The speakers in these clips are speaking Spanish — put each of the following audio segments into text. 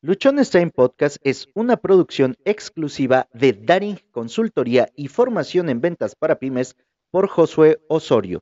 Luchón Stein Podcast es una producción exclusiva de Daring Consultoría y Formación en Ventas para Pymes por Josué Osorio.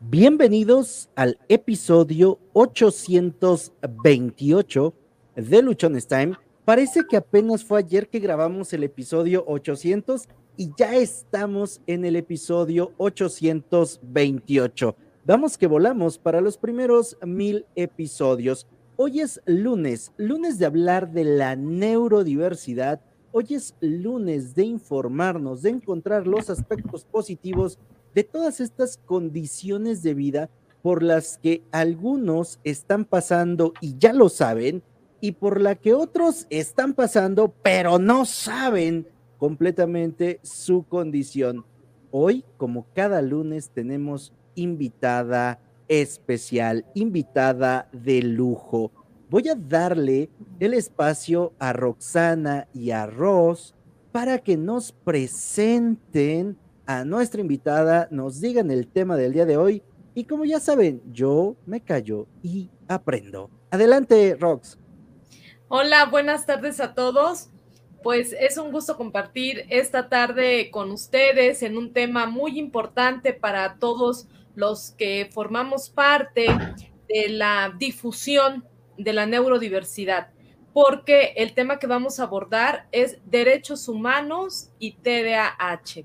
Bienvenidos al episodio 828 de Luchón Stein. Parece que apenas fue ayer que grabamos el episodio 800 y ya estamos en el episodio 828. Vamos que volamos para los primeros mil episodios. Hoy es lunes, lunes de hablar de la neurodiversidad. Hoy es lunes de informarnos, de encontrar los aspectos positivos de todas estas condiciones de vida por las que algunos están pasando y ya lo saben, y por la que otros están pasando pero no saben completamente su condición. Hoy, como cada lunes, tenemos invitada especial, invitada de lujo. Voy a darle el espacio a Roxana y a Ross para que nos presenten a nuestra invitada, nos digan el tema del día de hoy y como ya saben, yo me callo y aprendo. Adelante, Rox. Hola, buenas tardes a todos. Pues es un gusto compartir esta tarde con ustedes en un tema muy importante para todos los que formamos parte de la difusión de la neurodiversidad, porque el tema que vamos a abordar es derechos humanos y TDAH.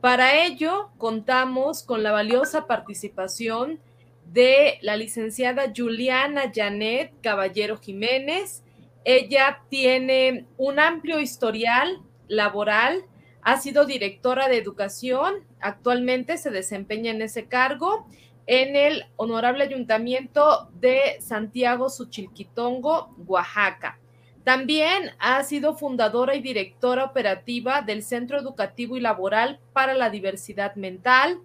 Para ello, contamos con la valiosa participación de la licenciada Juliana Janet Caballero Jiménez. Ella tiene un amplio historial laboral ha sido directora de educación, actualmente se desempeña en ese cargo en el Honorable Ayuntamiento de Santiago Suchilquitongo, Oaxaca. También ha sido fundadora y directora operativa del Centro Educativo y Laboral para la Diversidad Mental.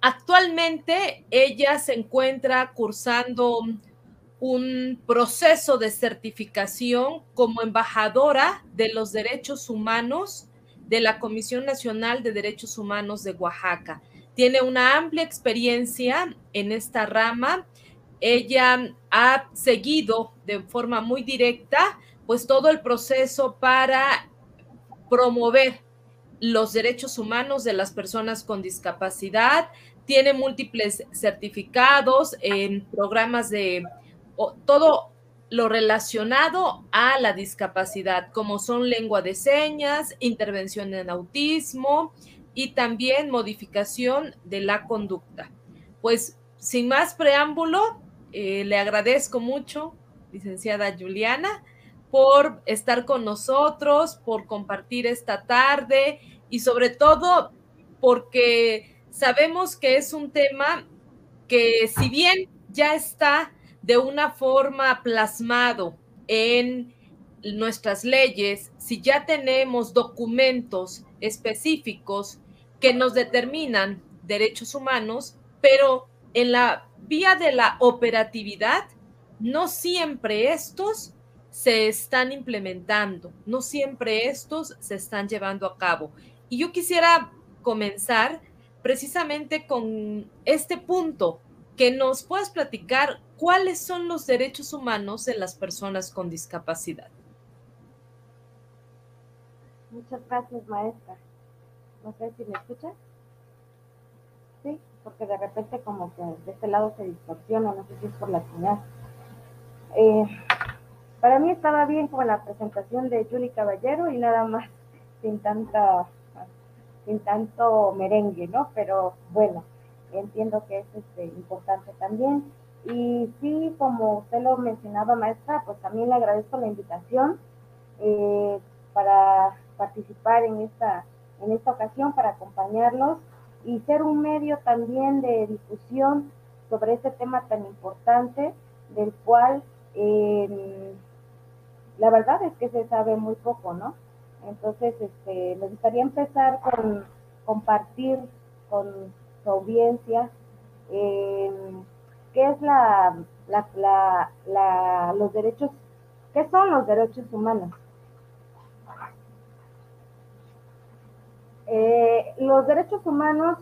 Actualmente ella se encuentra cursando un proceso de certificación como embajadora de los derechos humanos de la Comisión Nacional de Derechos Humanos de Oaxaca. Tiene una amplia experiencia en esta rama. Ella ha seguido de forma muy directa pues todo el proceso para promover los derechos humanos de las personas con discapacidad. Tiene múltiples certificados en programas de todo lo relacionado a la discapacidad, como son lengua de señas, intervención en autismo y también modificación de la conducta. Pues sin más preámbulo, eh, le agradezco mucho, licenciada Juliana, por estar con nosotros, por compartir esta tarde y sobre todo porque sabemos que es un tema que si bien ya está de una forma plasmado en nuestras leyes, si ya tenemos documentos específicos que nos determinan derechos humanos, pero en la vía de la operatividad, no siempre estos se están implementando, no siempre estos se están llevando a cabo. Y yo quisiera comenzar precisamente con este punto, que nos puedas platicar cuáles son los derechos humanos de las personas con discapacidad. Muchas gracias, maestra. No sé si me escuchas. Sí, porque de repente como que de este lado se distorsiona, no sé si es por la señal. Eh, para mí estaba bien como la presentación de Julie Caballero y nada más sin tanta sin tanto merengue, ¿no? Pero bueno, entiendo que es este, importante también. Y sí, como usted lo mencionaba, maestra, pues también le agradezco la invitación eh, para participar en esta, en esta ocasión, para acompañarlos y ser un medio también de difusión sobre este tema tan importante, del cual em, la verdad es que se sabe muy poco, ¿no? Entonces, este, me gustaría empezar con compartir con audiencia em, qué es la, los derechos, qué son los derechos humanos. Eh, los derechos humanos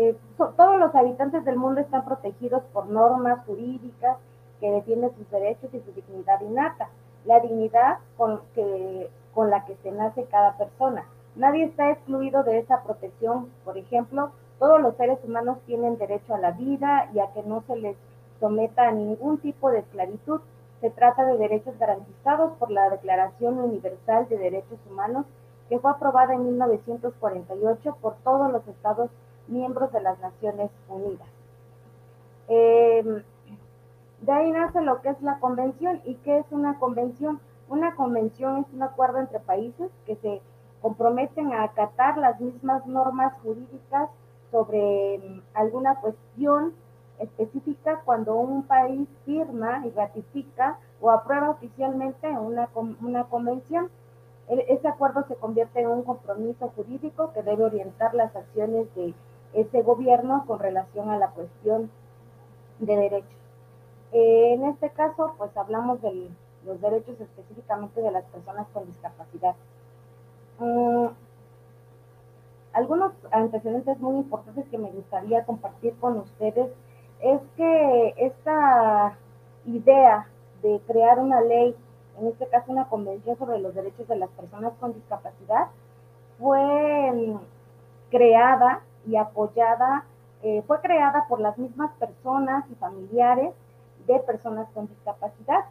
eh, todos los habitantes del mundo están protegidos por normas jurídicas que defienden sus derechos y su dignidad innata, la dignidad con, que, con la que se nace cada persona. Nadie está excluido de esa protección. Por ejemplo, todos los seres humanos tienen derecho a la vida y a que no se les someta a ningún tipo de esclavitud. Se trata de derechos garantizados por la Declaración Universal de Derechos Humanos que fue aprobada en 1948 por todos los estados miembros de las Naciones Unidas. Eh, de ahí nace lo que es la convención. ¿Y qué es una convención? Una convención es un acuerdo entre países que se comprometen a acatar las mismas normas jurídicas sobre mm, alguna cuestión específica cuando un país firma y ratifica o aprueba oficialmente una, una convención. E, ese acuerdo se convierte en un compromiso jurídico que debe orientar las acciones de ese gobierno con relación a la cuestión de derechos. Eh, en este caso, pues hablamos de los derechos específicamente de las personas con discapacidad. Mm, algunos antecedentes muy importantes que me gustaría compartir con ustedes es que esta idea de crear una ley, en este caso una convención sobre los derechos de las personas con discapacidad, fue mm, creada y apoyada, eh, fue creada por las mismas personas y familiares de personas con discapacidad,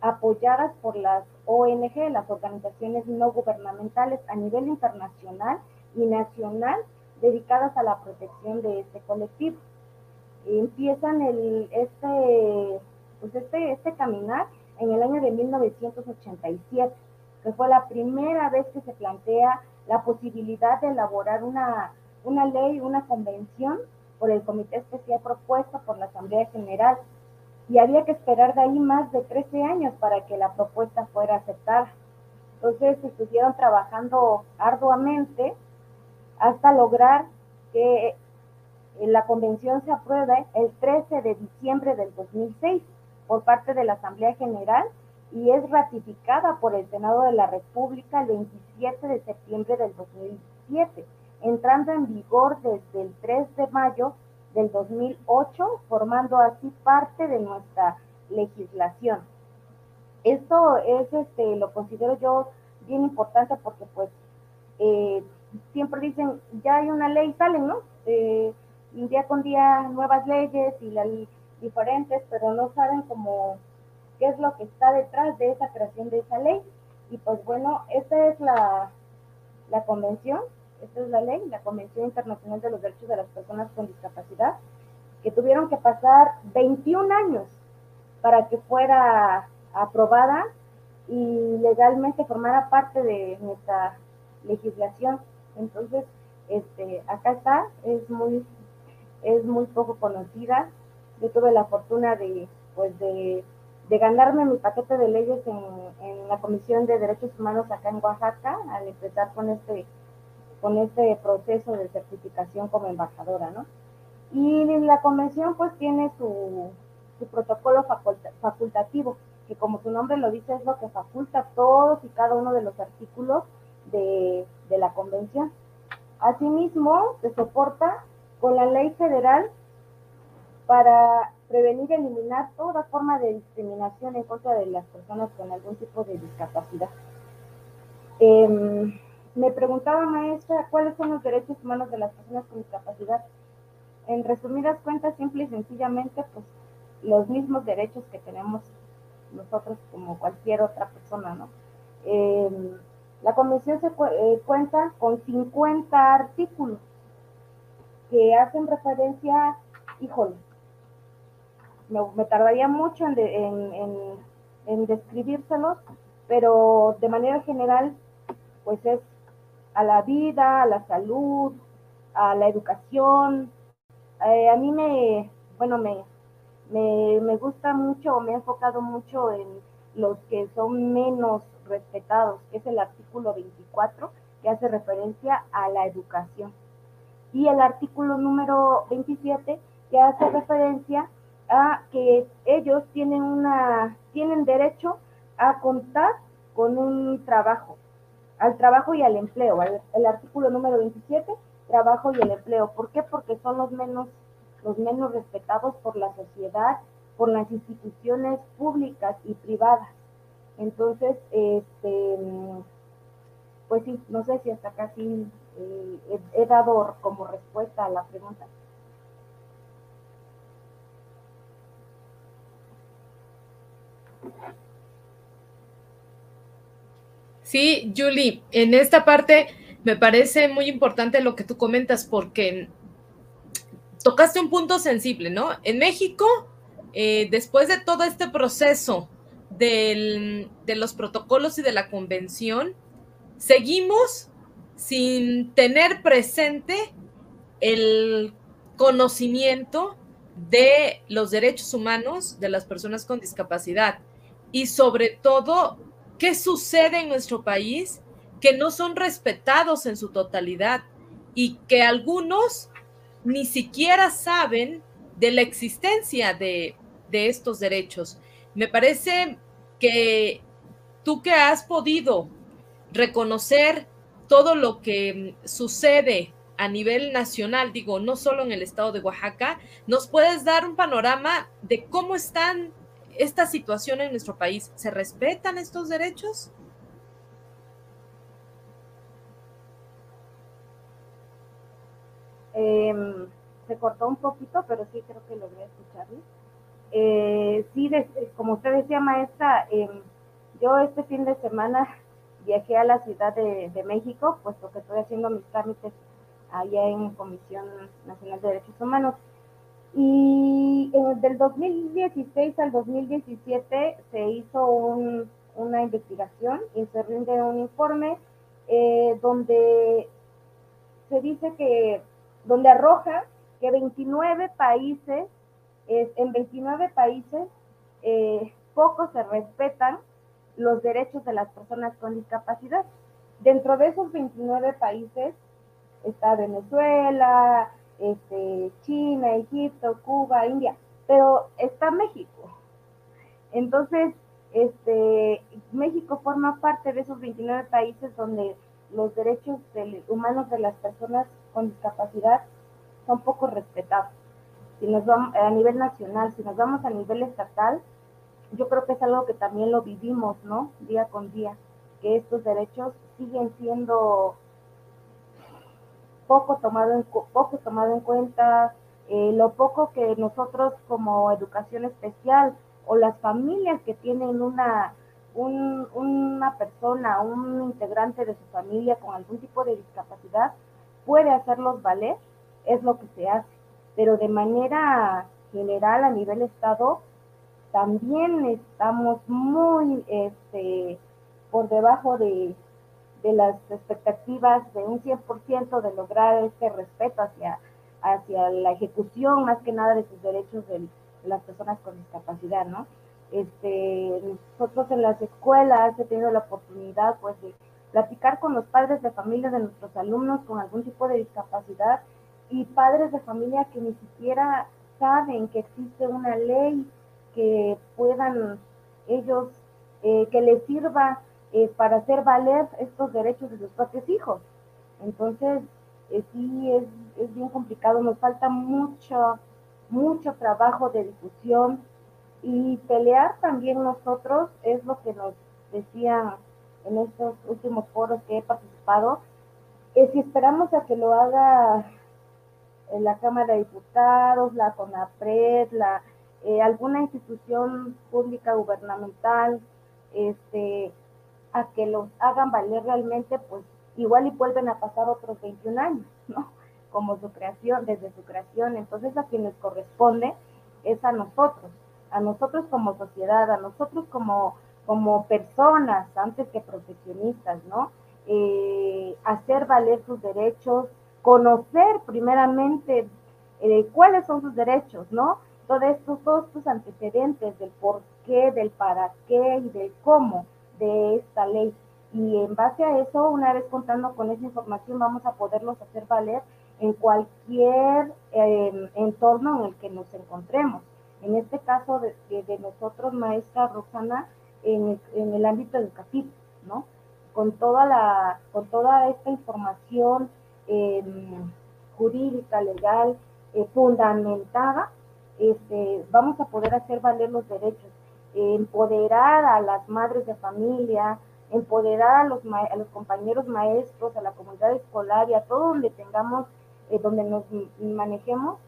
apoyadas por las ONG, las organizaciones no gubernamentales a nivel internacional y nacional dedicadas a la protección de este colectivo. Empiezan el, este, pues este, este caminar en el año de 1987, que fue la primera vez que se plantea la posibilidad de elaborar una una ley, una convención por el comité especial propuesto por la Asamblea General y había que esperar de ahí más de 13 años para que la propuesta fuera aceptada. Entonces estuvieron trabajando arduamente hasta lograr que la convención se apruebe el 13 de diciembre del 2006 por parte de la Asamblea General y es ratificada por el Senado de la República el 27 de septiembre del 2007 entrando en vigor desde el 3 de mayo del 2008, formando así parte de nuestra legislación. Esto es, este, lo considero yo bien importante porque pues eh, siempre dicen, ya hay una ley, salen, ¿no? Eh, día con día nuevas leyes y las diferentes, pero no saben cómo qué es lo que está detrás de esa creación de esa ley. Y pues bueno, esta es la, la convención esta es la ley, la Convención Internacional de los Derechos de las Personas con Discapacidad, que tuvieron que pasar 21 años para que fuera aprobada y legalmente formara parte de nuestra legislación. Entonces, este, acá está, es muy, es muy poco conocida. Yo tuve la fortuna de, pues de, de ganarme mi paquete de leyes en, en la Comisión de Derechos Humanos acá en Oaxaca, al empezar con este con este proceso de certificación como embajadora, ¿no? Y la convención pues tiene su, protocolo facultativo, que como su nombre lo dice es lo que faculta todos y cada uno de los artículos de, de la convención. Asimismo, se soporta con la ley federal para prevenir y eliminar toda forma de discriminación en contra de las personas con algún tipo de discapacidad. Eh, me preguntaba, maestra, ¿cuáles son los derechos humanos de las personas con discapacidad? En resumidas cuentas, simple y sencillamente, pues los mismos derechos que tenemos nosotros como cualquier otra persona, ¿no? Em, la convención se eh, cuenta con 50 artículos que hacen referencia, híjole, me, tardaría mucho en, describírselos, pero de manera general, pues es a la vida, a la salud, a la educación. Eh, a mí me, bueno, me, me, gusta mucho me he enfocado mucho en los que son menos respetados, que es el artículo 24, que hace referencia a la educación. Y el artículo número 27, que hace referencia a que ellos tienen una tienen derecho a contar con un trabajo al trabajo y al empleo. El, artículo número 27 trabajo y el empleo. ¿Por qué? Porque son los menos, los menos respetados por la sociedad, por las instituciones públicas y privadas. Entonces, este, pues sí, no sé si hasta sí eh, he, dado como respuesta a la pregunta. Sí, Julie, en esta parte me parece muy importante lo que tú comentas porque tocaste un punto sensible, ¿no? En México, eh, después de todo este proceso de los protocolos y de la convención, seguimos sin tener presente el conocimiento de los derechos humanos de las personas con discapacidad y sobre todo qué sucede en nuestro país que no son respetados en su totalidad y que algunos ni siquiera saben de la existencia de, de estos derechos. Me parece que tú que has podido reconocer todo lo que sucede a nivel nacional, digo, no solo en el estado de Oaxaca, ¿nos puedes dar un panorama de cómo están esta situación en nuestro país? ¿Se respetan estos derechos? Em, se cortó un poquito, pero sí creo que logré escucharle. Eh, sí, como usted decía, maestra, em, yo este fin de semana viajé a la Ciudad de, México, puesto que estoy haciendo mis trámites allá en Comisión Nacional de Derechos Humanos. Y del 2016 al 2017 se hizo una investigación y se rinde un informe eh, donde se dice que, donde arroja que 29 países, en 29 países, eh, pocos se respetan los derechos de las personas con discapacidad. Dentro de esos 29 países está Venezuela, este, China, Egipto, Cuba, India, pero está México. Entonces, este, México forma parte de esos 29 países donde los derechos humanos de las personas con discapacidad son poco respetados. Si nos vamos a nivel nacional, si nos vamos a nivel estatal, yo creo que es algo que también lo vivimos, ¿no? Día con día, que estos derechos siguen siendo poco tomado en, poco tomado en cuenta, eh, lo poco que nosotros como educación especial o las familias que tienen una, una persona, un integrante de su familia con algún tipo de discapacidad, puede hacerlos valer, es lo que se hace. Pero de manera general a nivel Estado, también estamos muy este, por debajo de, las expectativas de un 100% de lograr este respeto hacia, hacia la ejecución, más que nada de sus derechos de, las personas con discapacidad, ¿no? Este, nosotros en las escuelas he tenido la oportunidad, pues, de platicar con los padres de familia de nuestros alumnos con algún tipo de discapacidad y padres de familia que ni siquiera saben que existe una ley que puedan ellos, eh, que les sirva eh, para hacer valer estos derechos de sus propios hijos. Entonces, eh, sí es, es, bien complicado, nos falta mucho, mucho trabajo de difusión y pelear también nosotros es lo que nos decían en estos últimos foros que he participado, si esperamos a que lo haga la Cámara de Diputados, la CONAPRED, la, eh, alguna institución pública gubernamental, este, a que los hagan valer realmente, pues igual y vuelven a pasar otros 21 años, ¿no? Como su creación, desde su creación. Entonces a quienes corresponde es a nosotros, a nosotros como sociedad, a nosotros como, como personas, antes que profesionistas, ¿no? Eh, hacer valer sus derechos, conocer primeramente eh, cuáles son sus derechos, ¿no? todos estos, todos estos antecedentes del por qué, del para qué y del cómo de esta ley. Y en base a eso, una vez contando con esa información, vamos a poderlos hacer valer en cualquier em, entorno en el que nos encontremos. En este caso de, nosotros, maestra Roxana, en, el ámbito educativo, ¿no? Con toda, la, con toda esta información, em, jurídica, legal, eh, fundamentada, este, vamos a poder hacer valer los derechos, empoderar a las madres de familia, empoderar a los, a los compañeros maestros, a la comunidad escolar y a todo donde tengamos, eh, donde nos manejemos,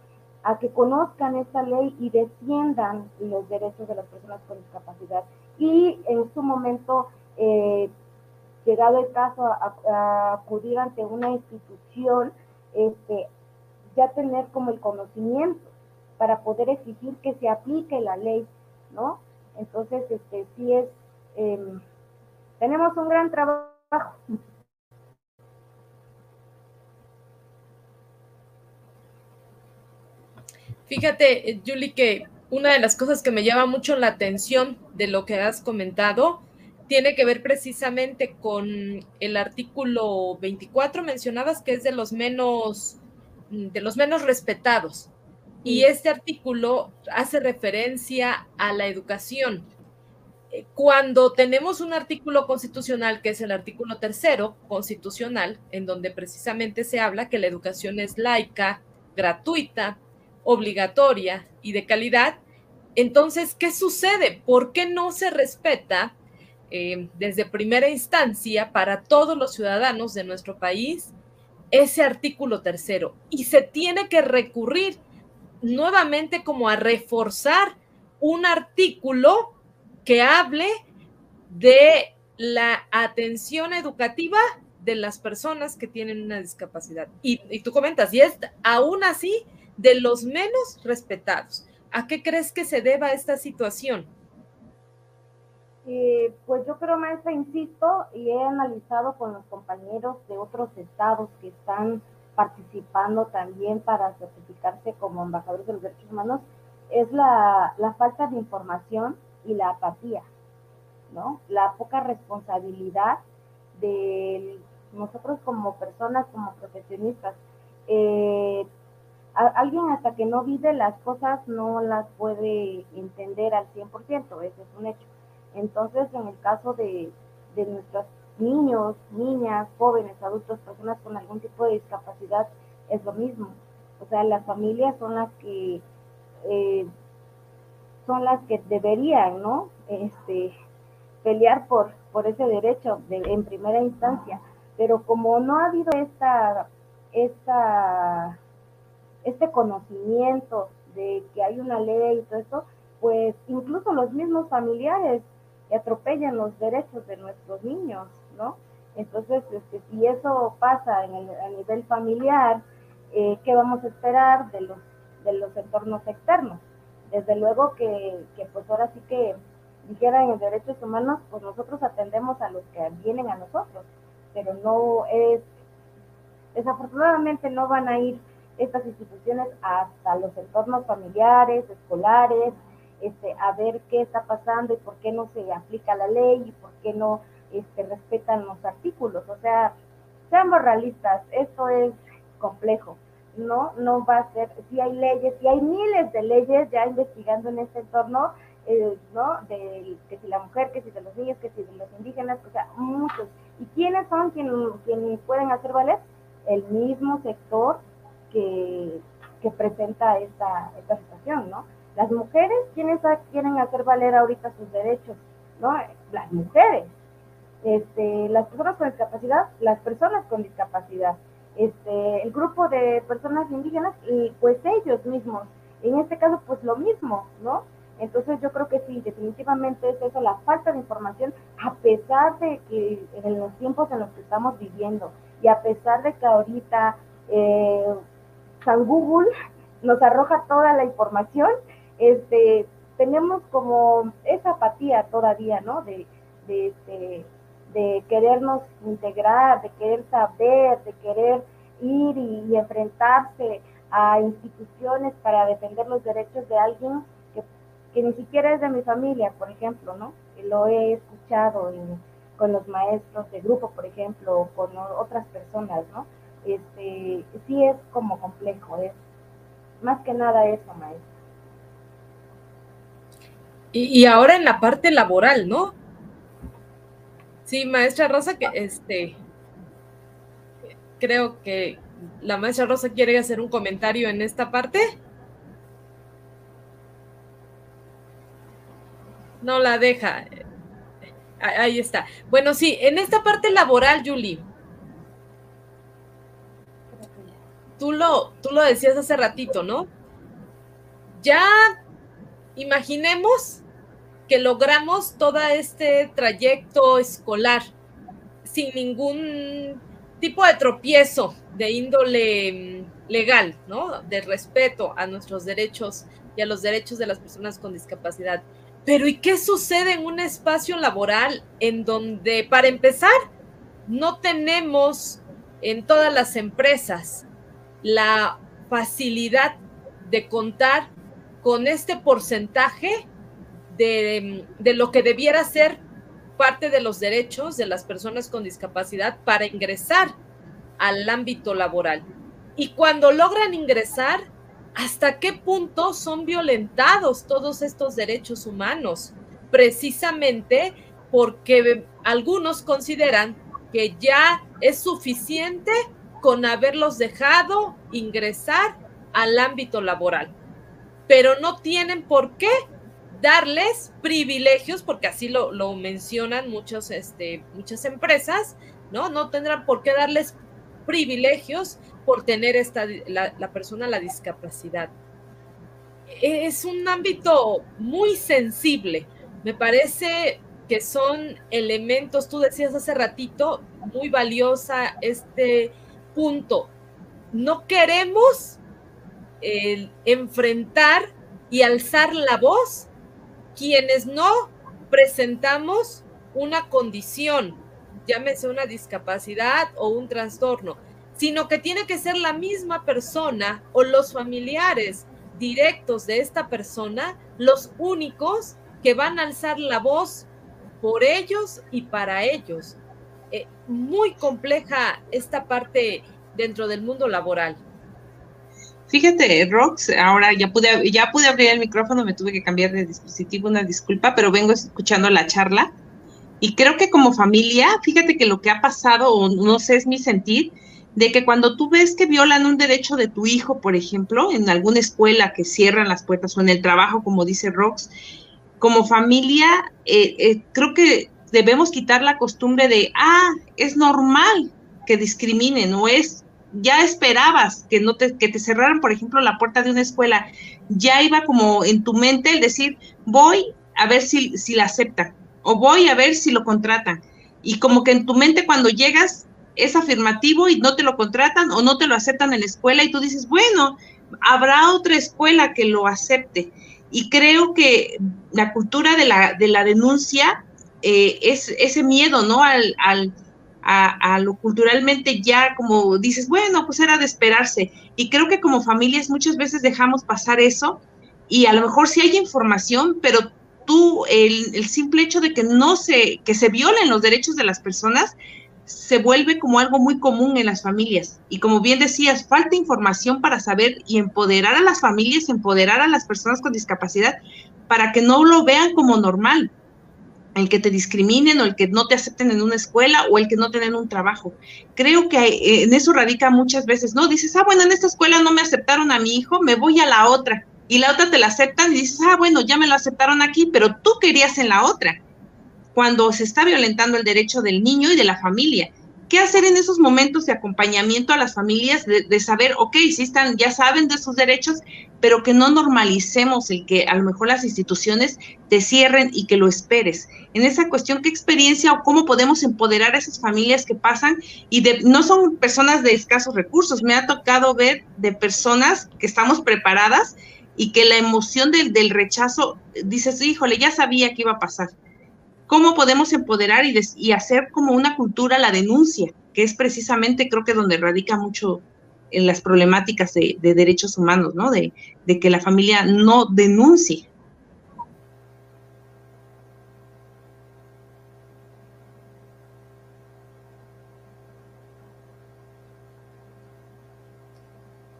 a que conozcan esta ley y defiendan los derechos de las personas con discapacidad. Y en su momento, eh, llegado el caso a, acudir ante una institución, este, ya tener como el conocimiento para poder exigir que se aplique la ley, ¿no? Entonces, este, sí es, em, tenemos un gran trabajo. Fíjate, Julie, que una de las cosas que me llama mucho la atención de lo que has comentado tiene que ver precisamente con el artículo 24, mencionabas que es de los menos, de los menos respetados. Y este artículo hace referencia a la educación. Eh, cuando tenemos un artículo constitucional, que es el artículo tercero constitucional, en donde precisamente se habla que la educación es laica, gratuita, obligatoria y de calidad, entonces, ¿qué sucede? ¿Por qué no se respeta eh, desde primera instancia para todos los ciudadanos de nuestro país ese artículo tercero? Y se tiene que recurrir nuevamente como a reforzar un artículo que hable de la atención educativa de las personas que tienen una discapacidad. Y, y, tú comentas, y es aún así de los menos respetados. ¿A qué crees que se deba esta situación? Pues yo creo, maestra, insisto, y he analizado con los compañeros de otros estados que están participando también para certificarse como embajadores de los derechos humanos, es la, falta de información y la apatía, ¿no? La poca responsabilidad de nosotros como personas, como profesionistas. Eh, alguien hasta que no vive las cosas no las puede entender al 100%, eso es un hecho. Entonces, en el caso de, de nuestros niños, niñas, jóvenes, adultos, personas con algún tipo de discapacidad, es lo mismo. O sea, las familias son las que eh, son las que deberían, ¿no? Este, pelear por, por ese derecho de, en primera instancia. Pero como no ha habido esta, esta este conocimiento de que hay una ley y todo eso, pues incluso los mismos familiares atropellan los derechos de nuestros niños, ¿no? Entonces, este, si eso pasa en el, a nivel familiar, eh, ¿qué vamos a esperar de los, de los entornos externos? Desde luego que, que pues ahora sí que dijeran en derechos humanos, pues nosotros atendemos a los que vienen a nosotros, pero no es, desafortunadamente no van a ir estas instituciones hasta los entornos familiares, escolares, este, a ver qué está pasando y por qué no se aplica la ley y por qué no este, respetan los artículos. O sea, seamos realistas, esto es complejo. No, no va a ser, si hay leyes, si hay miles de leyes ya investigando en este entorno, eh, ¿no? De que si la mujer, que si de los niños, que si de los indígenas, o sea, muchos. ¿Y quiénes son quienes, pueden hacer valer? El mismo sector que, presenta esta, esta situación, ¿no? Las mujeres, ¿quiénes quieren hacer valer ahorita sus derechos? ¿No? Las mujeres. Este, las personas con discapacidad, las personas con discapacidad. Este, el grupo de personas indígenas, y pues ellos mismos. En este caso, pues lo mismo, ¿no? Entonces yo creo que sí, definitivamente es eso, la falta de información, a pesar de que en los tiempos en los que estamos viviendo y a pesar de que ahorita eh, San Google nos arroja toda la información, este, tenemos como esa apatía todavía, ¿no? Este, de querernos integrar, de querer saber, de querer ir y, enfrentarse a instituciones para defender los derechos de alguien que, ni siquiera es de mi familia, por ejemplo, ¿no? Lo he escuchado con los maestros de grupo, por ejemplo, o con otras personas, ¿no? este, sí es como complejo, es más que nada eso, maestra. Y, ahora en la parte laboral, ¿no? Sí, maestra Rosa, que este creo que la maestra Rosa quiere hacer un comentario en esta parte. No la deja. Ahí está. Bueno, sí, en esta parte laboral, Julie. Tú lo, tú lo decías hace ratito, ¿no? Ya imaginemos logramos todo este trayecto escolar sin ningún tipo de tropiezo de índole mm, legal, ¿no? De respeto a nuestros derechos y a los derechos de las personas con discapacidad. Pero ¿y qué sucede en un espacio laboral en donde, para empezar, no tenemos en todas las empresas la facilidad de contar con este porcentaje de, de, lo que debiera ser parte de los derechos de las personas con discapacidad para ingresar al ámbito laboral. Y cuando logran ingresar, ¿hasta qué punto son violentados todos estos derechos humanos? Precisamente porque algunos consideran que ya es suficiente con haberlos dejado ingresar al ámbito laboral, pero no tienen por qué darles privilegios, porque así lo, mencionan muchos, este, muchas empresas, ¿no? No tendrán por qué darles privilegios por tener esta, la, la persona la discapacidad. Es un ámbito muy sensible. Me parece que son elementos, tú decías hace ratito, muy valiosa este punto. No queremos enfrentar y alzar la voz quienes no presentamos una condición, llámese una discapacidad o un trastorno, sino que tiene que ser la misma persona o los familiares directos de esta persona los únicos que van a alzar la voz por ellos y para ellos. Eh, muy compleja esta parte dentro del mundo laboral. Fíjate, Rox, ahora ya pude, ya pude abrir el micrófono, me tuve que cambiar de dispositivo, una disculpa, pero vengo escuchando la charla. Y creo que como familia, fíjate que lo que ha pasado, o no sé, es mi sentir, de que cuando tú ves que violan un derecho de tu hijo, por ejemplo, en alguna escuela que cierran las puertas o en el trabajo, como dice Rox, como familia, eh, eh, creo que debemos quitar la costumbre de, ah, es normal que discriminen o es ya esperabas que no te, que te cerraran, por ejemplo, la puerta de una escuela, ya iba como en tu mente el decir, voy a ver si, si la aceptan o voy a ver si lo contratan. Y como que en tu mente cuando llegas es afirmativo y no te lo contratan o no te lo aceptan en la escuela y tú dices, bueno, habrá otra escuela que lo acepte. Y creo que la cultura de la, de la denuncia eh, es ese miedo, ¿no? Al, al a, lo culturalmente ya como dices, bueno, pues era de esperarse. Y creo que como familias muchas veces dejamos pasar eso y a lo mejor sí hay información, pero tú, el, el simple hecho de que no se, que se violen los derechos de las personas, se vuelve como algo muy común en las familias. Y como bien decías, falta información para saber y empoderar a las familias, empoderar a las personas con discapacidad para que no lo vean como normal el que te discriminen o el que no te acepten en una escuela o el que no te den un trabajo. Creo que eh, en eso radica muchas veces, ¿no? Dices, ah, bueno, en esta escuela no me aceptaron a mi hijo, me voy a la otra. Y la otra te la aceptan y dices, ah, bueno, ya me lo aceptaron aquí, pero tú querías en la otra. Cuando se está violentando el derecho del niño y de la familia. ¿Qué hacer en esos momentos de acompañamiento a las familias de, saber, ok, sí están, ya saben de sus derechos, pero que no normalicemos el que a lo mejor las instituciones te cierren y que lo esperes? En esa cuestión, ¿qué experiencia o cómo podemos empoderar a esas familias que pasan y de, no son personas de escasos recursos? Me ha tocado ver de personas que estamos preparadas y que la emoción del, del rechazo, dices, híjole, ya sabía que iba a pasar cómo podemos empoderar y, hacer como una cultura la denuncia, que es precisamente creo que donde radica mucho en las problemáticas de, derechos humanos, ¿no? De, que la familia no denuncie.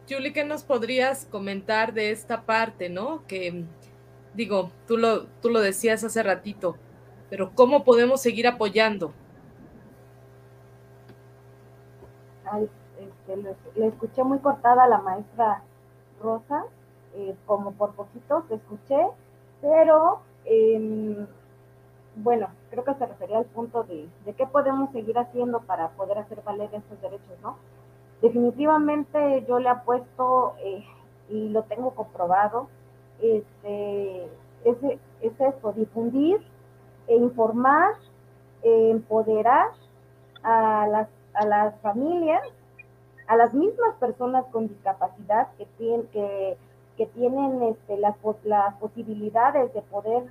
Julie, ¿qué nos podrías comentar de esta parte, no? Que digo, tú lo, tú lo decías hace ratito, pero ¿cómo podemos seguir apoyando? Ay, este, le, escuché muy cortada a la maestra Rosa, eh, como por poquito se escuché, pero em, bueno, creo que se refería al punto de, qué podemos seguir haciendo para poder hacer valer estos derechos, ¿no? Definitivamente yo le apuesto eh, y lo tengo comprobado, este, es, es eso, difundir e informar, e empoderar a las, a las familias, a las mismas personas con discapacidad que tienen, que, que tienen este, las, las posibilidades de poder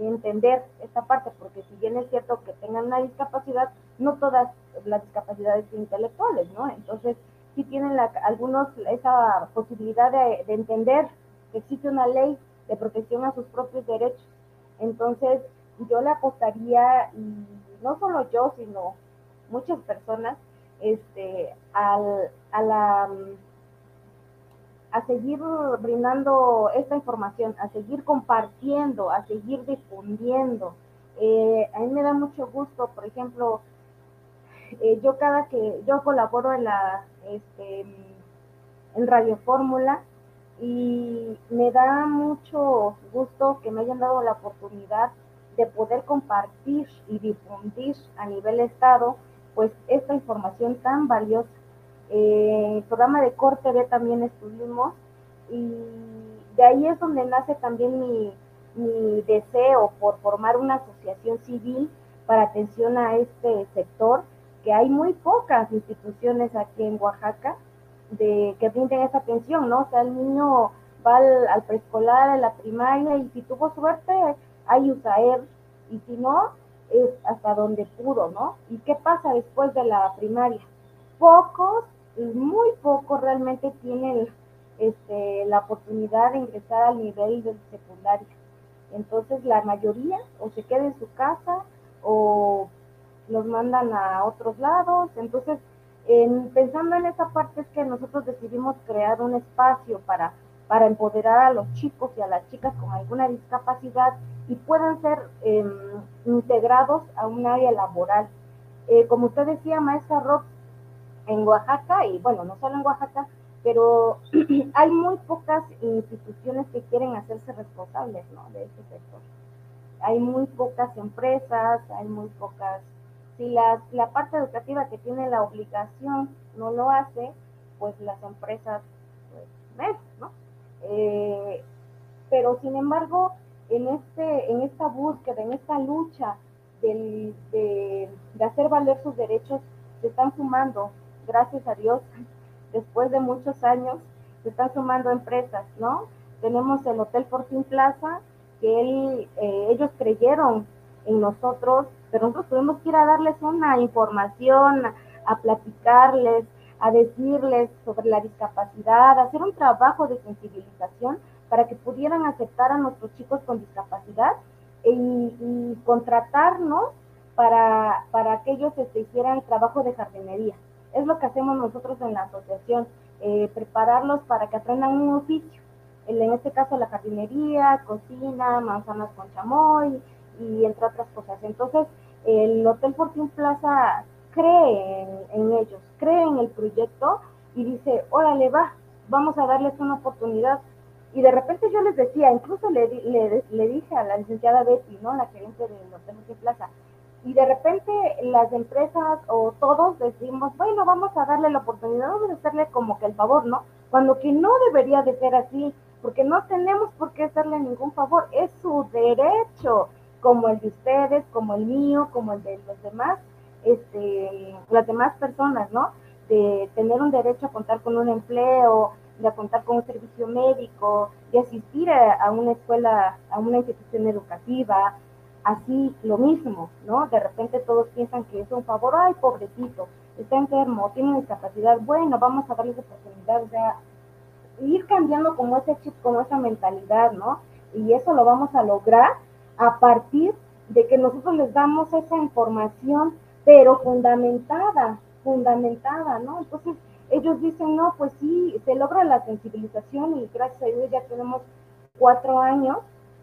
entender esta parte, porque si bien es cierto que tengan una discapacidad, no todas las discapacidades intelectuales, ¿no? Entonces, si tienen algunos esa posibilidad de, de, entender que existe una ley de protección a sus propios derechos. Entonces, yo le apostaría, y no solo yo, sino muchas personas, este, al, a la a seguir brindando esta información, a seguir compartiendo, a seguir difundiendo. Eh, a mí me da mucho gusto, por ejemplo, eh, yo cada que yo colaboro en la este, en Radio Fórmula y me da mucho gusto que me hayan dado la oportunidad de poder compartir y difundir a nivel estado pues esta información tan valiosa eh, el programa de Corte B también estuvimos y de ahí es donde nace también mi, mi deseo por formar una asociación civil para atención a este sector, que hay muy pocas instituciones aquí en Oaxaca de que brinden esa atención, ¿no? O sea, el niño va al, preescolar, a la primaria y si tuvo suerte, hay USAER y si no, es hasta donde pudo, ¿no? ¿Y qué pasa después de la primaria? Pocos muy poco realmente tienen este, la oportunidad de ingresar al nivel del secundario. Entonces la mayoría o se queda en su casa o los mandan a otros lados. Entonces, pensando en esa parte es que nosotros decidimos crear un espacio para, para empoderar a los chicos y a las chicas con alguna discapacidad y puedan ser em, integrados a un área laboral. Eh, como usted decía, maestra Rob, en Oaxaca, y bueno, no solo en Oaxaca, pero hay muy pocas instituciones que quieren hacerse responsables ¿no? de este sector. Hay muy pocas empresas, hay muy pocas... Si la, la parte educativa que tiene la obligación no lo hace, pues las empresas, pues, ven, ¿no? Eh, pero sin embargo, en, este, en esta búsqueda, en esta lucha de, de hacer valer sus derechos, se están sumando gracias a Dios, después de muchos años, se están sumando empresas, ¿no? Tenemos el Hotel Fortune Plaza, que él, eh, ellos creyeron en nosotros, pero nosotros tuvimos que ir a darles una información, a, platicarles, a decirles sobre la discapacidad, hacer un trabajo de sensibilización para que pudieran aceptar a nuestros chicos con discapacidad y, y contratarnos para, para que ellos este, hicieran trabajo de jardinería. Es lo que hacemos nosotros en la asociación, eh, prepararlos para que aprendan un oficio. En este caso la jardinería, cocina, manzanas con chamoy y entre otras cosas. Entonces, el Hotel Fortune Plaza cree en, ellos, cree en el proyecto y dice, órale, va, vamos a darles una oportunidad. Y de repente yo les decía, incluso le, le, dije a la licenciada Betty, ¿no? La gerente Hotel Fortune Plaza, y de repente las empresas o todos decimos, bueno, vamos a darle la oportunidad, vamos a hacerle como que el favor, ¿no? Cuando que no debería de ser así, porque no tenemos por qué hacerle ningún favor, es su derecho, como el de ustedes, como el mío, como el de los demás, este, las demás personas, ¿no? De tener un derecho a contar con un empleo, de contar con un servicio médico, de asistir a una escuela, a una institución educativa, así lo mismo, ¿no? De repente todos piensan que es un favor, ay, pobrecito, está enfermo, tiene discapacidad, bueno, vamos a darle esa oportunidad, o sea, ir cambiando como ese chip, como esa mentalidad, ¿no? Y eso lo vamos a lograr a partir de que nosotros les damos esa información, pero fundamentada, fundamentada, ¿no? Entonces, ellos dicen, no, pues sí, se logra la sensibilización y gracias a Dios ya tenemos cuatro años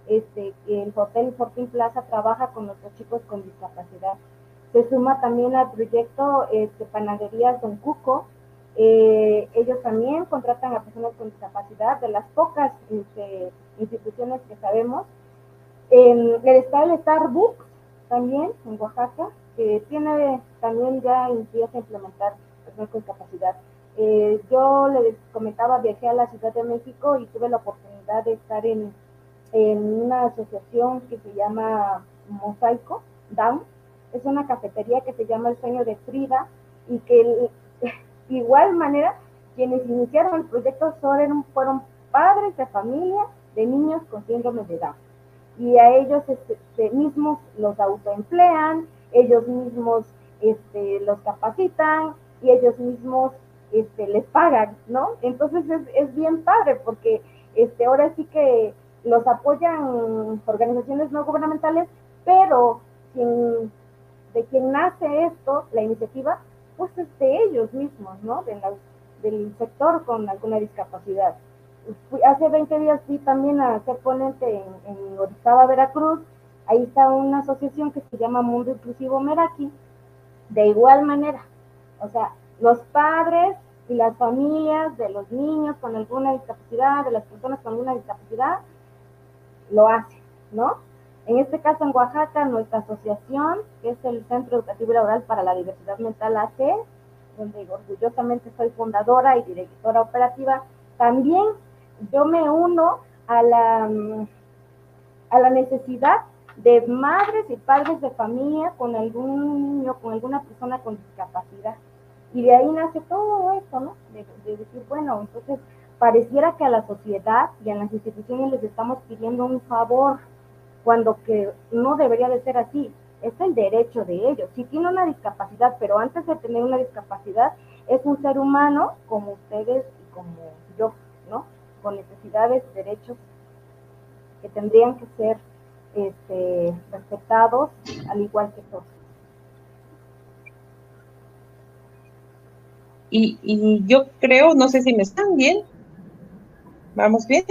este, que el Hotel Fortin Plaza trabaja con nuestros chicos con discapacidad. Se suma también al proyecto este, Panaderías Don Cuco, Eh, ellos también contratan a personas con discapacidad, de las pocas este, instituciones que sabemos. En, está el Starbucks también en Oaxaca, que tiene también ya empieza a implementar personas con discapacidad. Eh, yo les comentaba, viajé a la Ciudad de México y tuve la oportunidad de estar en, en una asociación que se llama Mosaico, Down. Es una cafetería que se llama El Sueño de Frida y que igual manera quienes iniciaron el proyecto fueron, fueron padres de familia de niños con síndrome de Down. Y a ellos este, este, mismos los autoemplean, ellos mismos este, los capacitan y ellos mismos este, les pagan, ¿no? Entonces es, es bien padre porque este, ahora sí que los apoyan organizaciones no gubernamentales, pero de quien nace esto, la iniciativa, pues es de ellos mismos, ¿no? De del sector con alguna discapacidad. hace 20 días fui también a ser ponente en, en Orizaba, Veracruz. Ahí está una asociación que se llama Mundo Inclusivo Meraki. De igual manera, o sea, los padres y las familias de los niños con alguna discapacidad, de las personas con alguna discapacidad, lo hacen, ¿no? En este caso, en Oaxaca, nuestra asociación, que es el Centro Educativo y Laboral para la Diversidad Mental AC, donde orgullosamente soy fundadora y directora operativa, también yo me uno a la, a la necesidad de madres y padres de familia con algún niño, con alguna persona con discapacidad. Y de ahí nace todo esto, ¿no? De, decir, bueno, entonces pareciera que a la sociedad y a las instituciones les estamos pidiendo un favor, cuando que no debería de ser así. Es el derecho de ellos. Si tiene una discapacidad, pero antes de tener una discapacidad, es un ser humano como ustedes y como yo, ¿no? Con necesidades, derechos que tendrían que ser este, respetados al igual que todos. Y, yo creo, no sé si me están bien. ¿Vamos bien?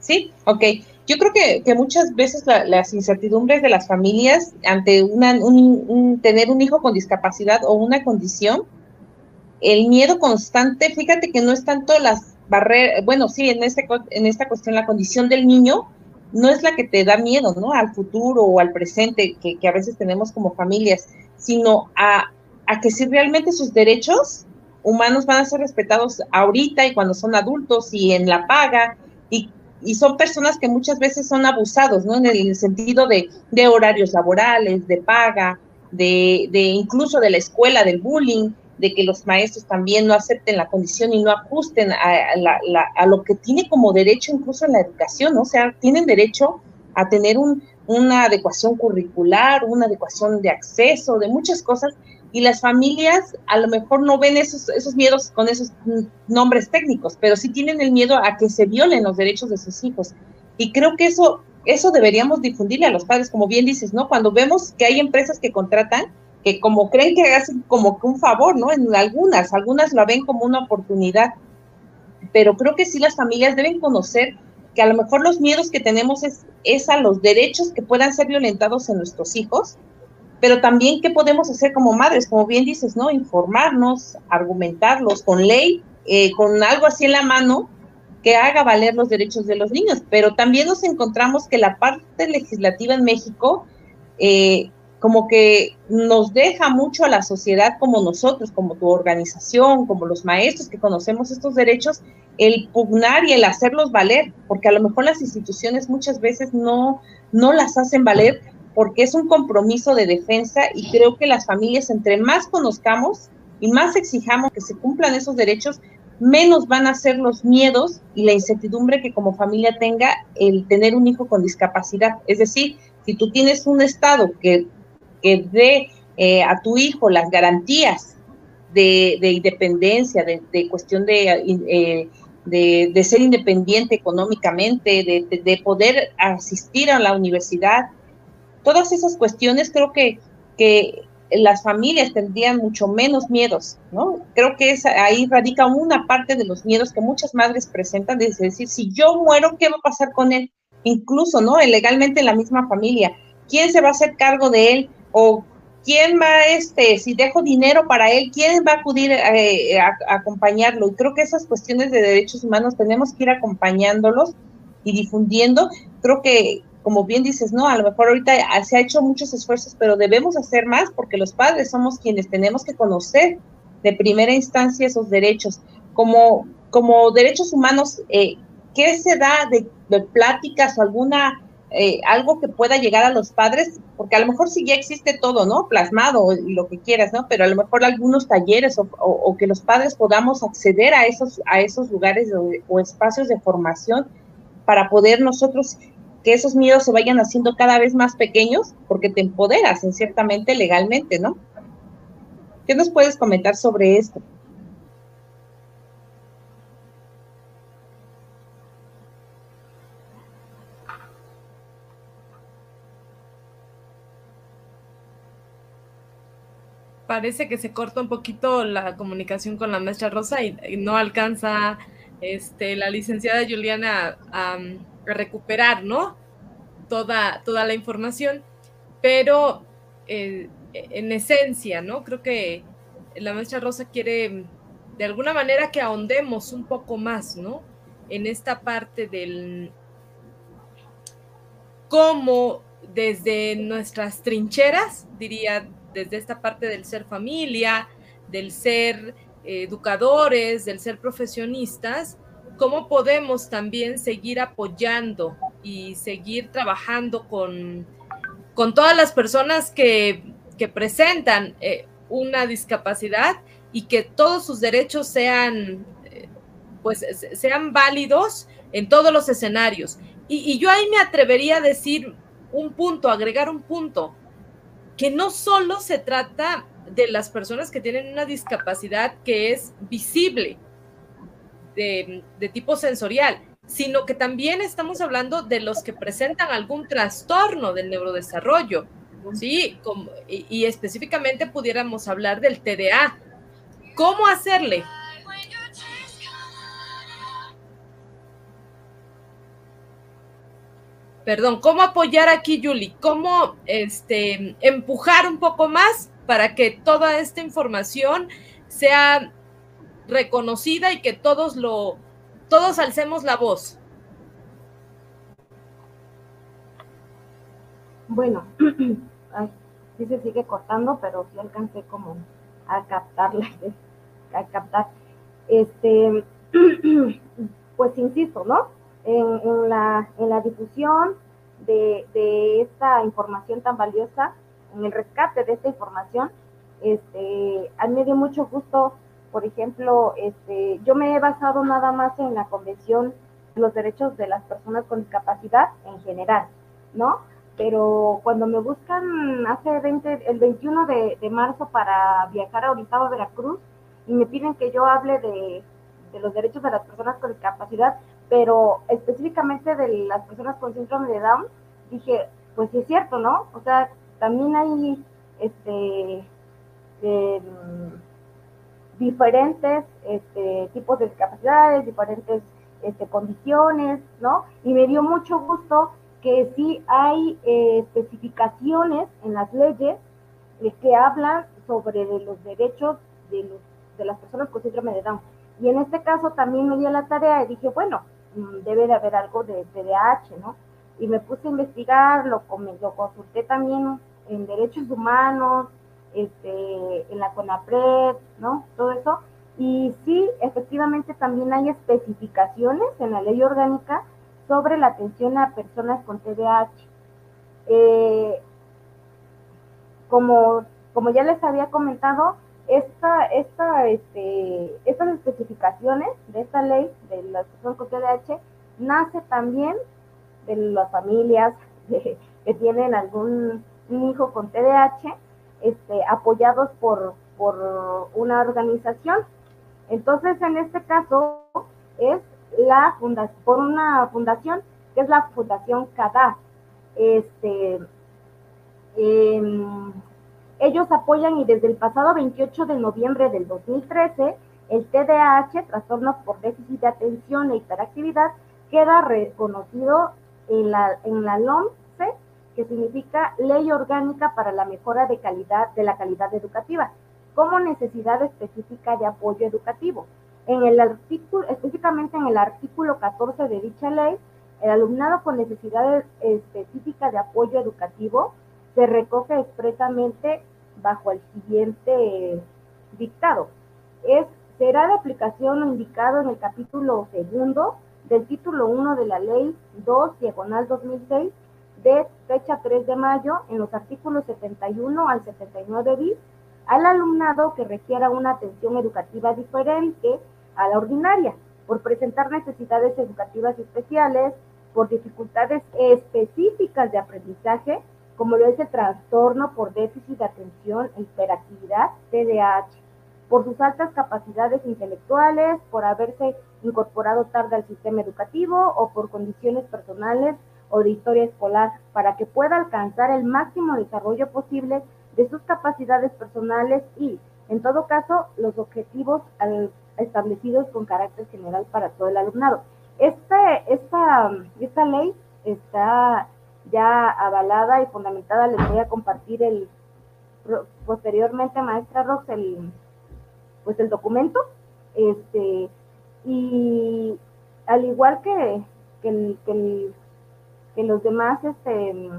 Sí, ok. Yo creo que, muchas veces las incertidumbres de las familias ante una, un, tener un hijo con discapacidad o una condición, el miedo constante, fíjate que no es tanto las barreras, bueno, sí, en, este, en esta cuestión la condición del niño no es la que te da miedo, ¿no? Al futuro o al presente que, que a veces tenemos como familias, sino a, a que si realmente sus derechos humanos van a ser respetados ahorita y cuando son adultos y en la paga y, son personas que muchas veces son abusados, ¿no? En el sentido de, horarios laborales, de paga, de, incluso de la escuela, del bullying, de que los maestros también no acepten la condición y no ajusten a, lo que tiene como derecho incluso en la educación, ¿no? O sea, tienen derecho a tener una adecuación curricular, una adecuación de acceso, de muchas cosas y las familias a lo mejor no ven esos, esos miedos con esos nombres técnicos, pero sí tienen el miedo a que se violen los derechos de sus hijos. Y creo que eso, eso deberíamos difundirle a los padres, como bien dices, ¿no? Cuando vemos que hay empresas que contratan, que como creen que hacen como que un favor, ¿no? En algunas, algunas la ven como una oportunidad, pero creo que sí las familias deben conocer que a lo mejor los miedos que tenemos es, es a los derechos que puedan ser violentados en nuestros hijos pero también qué podemos hacer como madres, como bien dices, ¿no? Informarnos, argumentarlos con ley, eh, con algo así en la mano que haga valer los derechos de los niños. Pero también nos encontramos que la parte legislativa en México eh, como que nos deja mucho a la sociedad como nosotros, como tu organización, como los maestros que conocemos estos derechos, el pugnar y el hacerlos valer, porque a lo mejor las instituciones muchas veces no, no las hacen valer porque es un compromiso de defensa y creo que las familias, entre más conozcamos y más exijamos que se cumplan esos derechos, menos van a ser los miedos y la incertidumbre que como familia tenga el tener un hijo con discapacidad. Es decir, si tú tienes un Estado que, que dé eh, a tu hijo las garantías de, independencia, de, cuestión eh, de, de, ser independiente económicamente, de, poder asistir a la universidad, todas esas cuestiones creo que, que las familias tendrían mucho menos miedos, ¿no? Creo que es, ahí radica una parte de los miedos que muchas madres presentan, de decir, si yo muero, ¿qué va a pasar con él? Incluso, ¿no? Legalmente en la misma familia, ¿quién se va a hacer cargo de él? O ¿quién va, este, si dejo dinero para él, quién va a acudir eh, a, acompañarlo? Y creo que esas cuestiones de derechos humanos tenemos que ir acompañándolos y difundiendo. Creo que, como bien dices, ¿no? A lo mejor ahorita se ha hecho muchos esfuerzos, pero debemos hacer más porque los padres somos quienes tenemos que conocer de primera instancia esos derechos. Como, como derechos humanos, eh, ¿qué se da de, de pláticas o alguna eh, algo que pueda llegar a los padres, porque a lo mejor sí ya existe todo, ¿no? Plasmado y lo que quieras, ¿no? Pero a lo mejor algunos talleres o, que los padres podamos acceder a esos, a esos lugares o, espacios de formación para poder nosotros que esos miedos se vayan haciendo cada vez más pequeños, porque te empoderas en ciertamente legalmente, ¿no? ¿Qué nos puedes comentar sobre esto? Parece que se corta un poquito la comunicación con la maestra Rosa y, no alcanza este, la licenciada Juliana a, recuperar, ¿no? Toda, toda la información, pero eh, en esencia, ¿no? Creo que la maestra Rosa quiere de alguna manera que ahondemos un poco más, ¿no? En esta parte del cómo desde nuestras trincheras, diría desde esta parte del ser familia, del ser eh, educadores, del ser profesionistas, cómo podemos también seguir apoyando y seguir trabajando con, con todas las personas que, presentan eh, una discapacidad y que todos sus derechos sean, eh, pues, sean válidos en todos los escenarios. Y yo ahí me atrevería a decir un punto, agregar un punto que no solo se trata de las personas que tienen una discapacidad que es visible de, tipo sensorial, sino que también estamos hablando de los que presentan algún trastorno del neurodesarrollo, ¿sí? y, y específicamente pudiéramos hablar del TDA. ¿Cómo hacerle? Perdón, cómo apoyar aquí, Yuli, cómo este, empujar un poco más para que toda esta información sea reconocida y que todos lo, todos alcemos la voz. Bueno, sí se sigue cortando, pero sí alcancé como a captarla, a captar. Este, pues insisto, ¿no? En, la, en la difusión de, esta información tan valiosa, en el rescate de esta información. Este, a mucho gusto, por ejemplo, este, yo me he basado nada más en la Convención de los Derechos de las Personas con Discapacidad en general, ¿no? Pero cuando me buscan hace 20, el 21 de, marzo para viajar a Orizaba, Veracruz, y me piden que yo hable de los derechos de las personas con discapacidad, pero específicamente de las personas con síndrome de Down, dije, pues sí es cierto, ¿no? O sea, también hay este em, diferentes este, tipos de discapacidades, diferentes este, condiciones, ¿no? Y me dio mucho gusto que sí hay eh, especificaciones en las leyes que hablan sobre los derechos de, los, de las personas con síndrome de Down. Y en este caso también me dio la tarea y dije, bueno, debe de haber algo de TDAH, ¿no? Y me puse a investigar, lo, lo consulté también en derechos humanos, este, en la CONAPRED, ¿no? Todo eso. Y sí, efectivamente también hay especificaciones en la ley orgánica sobre la atención a personas con TDAH. Eh, como ya les había comentado, esta, esta, este, estas especificaciones de esta ley de la personas con TDAH nace también de las familias que, tienen algún hijo con TDAH, este, apoyados por, por una organización. Entonces, en este caso, es la fundación, por una fundación, que es la Fundación CADA. Este, eh, ellos apoyan y desde el pasado 28 de noviembre del 2013, el TDAH, trastorno por déficit de atención e hiperactividad, queda reconocido en la, en la LOMCE que significa Ley Orgánica para la Mejora de Calidad de la Calidad Educativa, como necesidad específica de apoyo educativo. En el artículo, específicamente en el artículo 14 de dicha ley, el alumnado con necesidades específicas de apoyo educativo se recoge expresamente bajo el siguiente dictado. Es, será de aplicación lo indicado en el capítulo segundo del título 1 de la ley 2, diagonal 2006, de fecha 3 de mayo, en los artículos 71 al 79 bis, al alumnado que requiera una atención educativa diferente a la ordinaria, por presentar necesidades educativas especiales, por dificultades específicas de aprendizaje, como lo es el trastorno por déficit de atención e hiperactividad, TDAH, por sus altas capacidades intelectuales, por haberse incorporado tarde al sistema educativo o por condiciones personales o de historia escolar, para que pueda alcanzar el máximo desarrollo posible de sus capacidades personales y, en todo caso, los objetivos establecidos con carácter general para todo el alumnado. Este, esta, esta ley está ya avalada y fundamentada. Les voy a compartir el posteriormente, maestra Rox, el pues el documento. Este, y al igual que, que, que, los demás, este,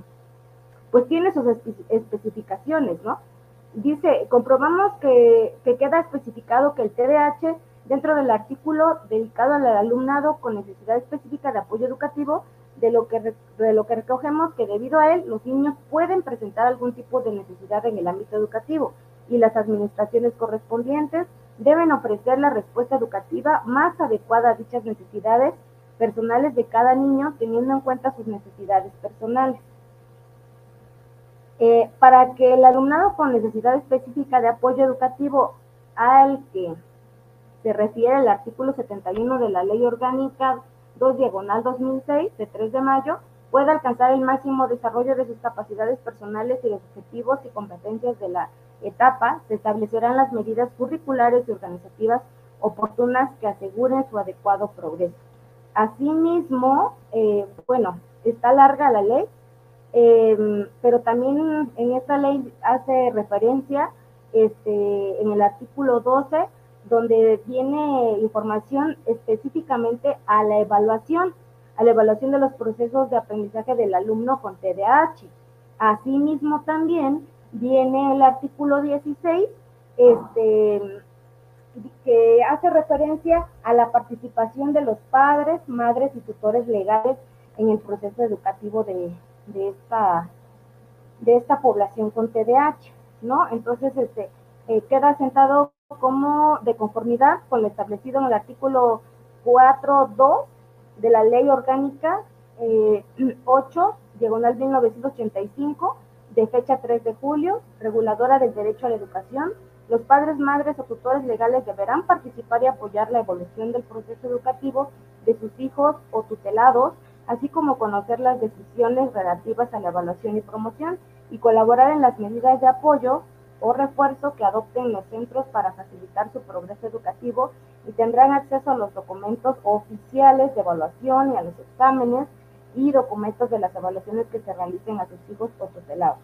pues tiene sus especificaciones, ¿no? Dice, comprobamos que, que queda especificado que el TDAH dentro del artículo dedicado al alumnado con necesidad específica de apoyo educativo, de lo, que, recogemos que debido a él los niños pueden presentar algún tipo de necesidad en el ámbito educativo y las administraciones correspondientes deben ofrecer la respuesta educativa más adecuada a dichas necesidades personales de cada niño teniendo en cuenta sus necesidades personales. Eh, para que el alumnado con necesidad específica de apoyo educativo al que se refiere el artículo 71 de la Ley Orgánica 2 Diagonal 2006 de 3 de mayo pueda alcanzar el máximo desarrollo de sus capacidades personales y los objetivos y competencias de la etapa, se establecerán las medidas curriculares y organizativas oportunas que aseguren su adecuado progreso. Asimismo, eh, bueno, está larga la ley, em, pero también en esta ley hace referencia este, en el artículo 12 donde viene información específicamente a la evaluación, a la evaluación de los procesos de aprendizaje del alumno con TDAH. Asimismo también viene el artículo 16, este, que hace referencia a la participación de los padres, madres y tutores legales en el proceso educativo de, de esta, de esta población con TDAH, ¿no? Entonces, este, eh, queda sentado como de conformidad con lo establecido en el artículo 4.2 de la Ley Orgánica eh, 8, diagonal 1985, de fecha 3 de julio, reguladora del derecho a la educación. Los padres, madres o tutores legales deberán participar y apoyar la evolución del proceso educativo de sus hijos o tutelados, así como conocer las decisiones relativas a la evaluación y promoción y colaborar en las medidas de apoyo o refuerzo que adopten los centros para facilitar su progreso educativo y tendrán acceso a los documentos oficiales de evaluación y a los exámenes y documentos de las evaluaciones que se realicen a sus hijos o tutelados.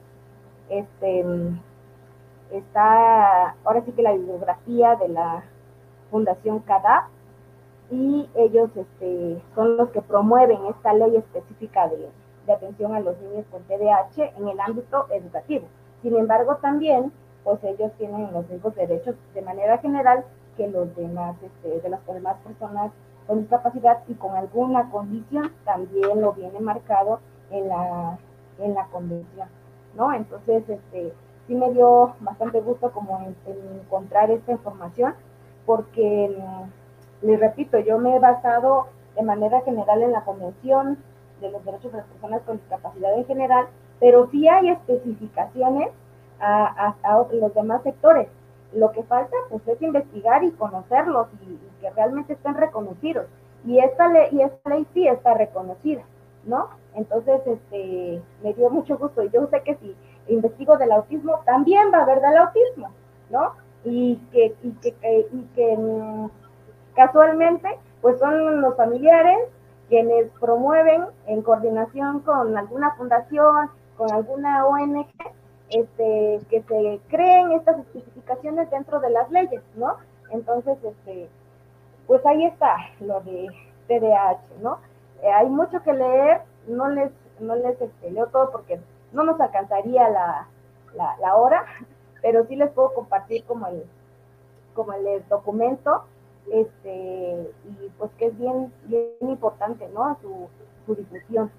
Este, está ahora sí que la bibliografía de la Fundación CADAP y ellos este, son los que promueven esta ley específica de, de atención a los niños con TDAH en el ámbito educativo. Sin embargo, también pues ellos tienen los mismos derechos de manera general que los demás, este, de las demás personas con discapacidad y con alguna condición también lo viene marcado en la, en la convención, ¿no? Entonces, este, sí me dio bastante gusto como encontrar esta información porque, mm, les repito, yo me he basado de manera general en la convención de los derechos de las personas con discapacidad en general, pero sí hay especificaciones a, los demás sectores. Lo que falta pues es investigar y conocerlos y, que realmente estén reconocidos. Y esta ley, y esta ley sí está reconocida, ¿no? Entonces, este, me dio mucho gusto. Y yo sé que si investigo del autismo, también va a haber del autismo, ¿no? Y que, y que, y que mm, casualmente, pues son los familiares quienes promueven en coordinación con alguna fundación con alguna ONG este, que se creen estas especificaciones dentro de las leyes, ¿no? Entonces, este, pues ahí está lo de TDAH, ¿no? Eh, hay mucho que leer, no les, no les este, leo todo porque no nos alcanzaría la, la, hora, pero sí les puedo compartir como el, como el documento, este, y pues que es bien, bien importante, ¿no? Su, su difusión.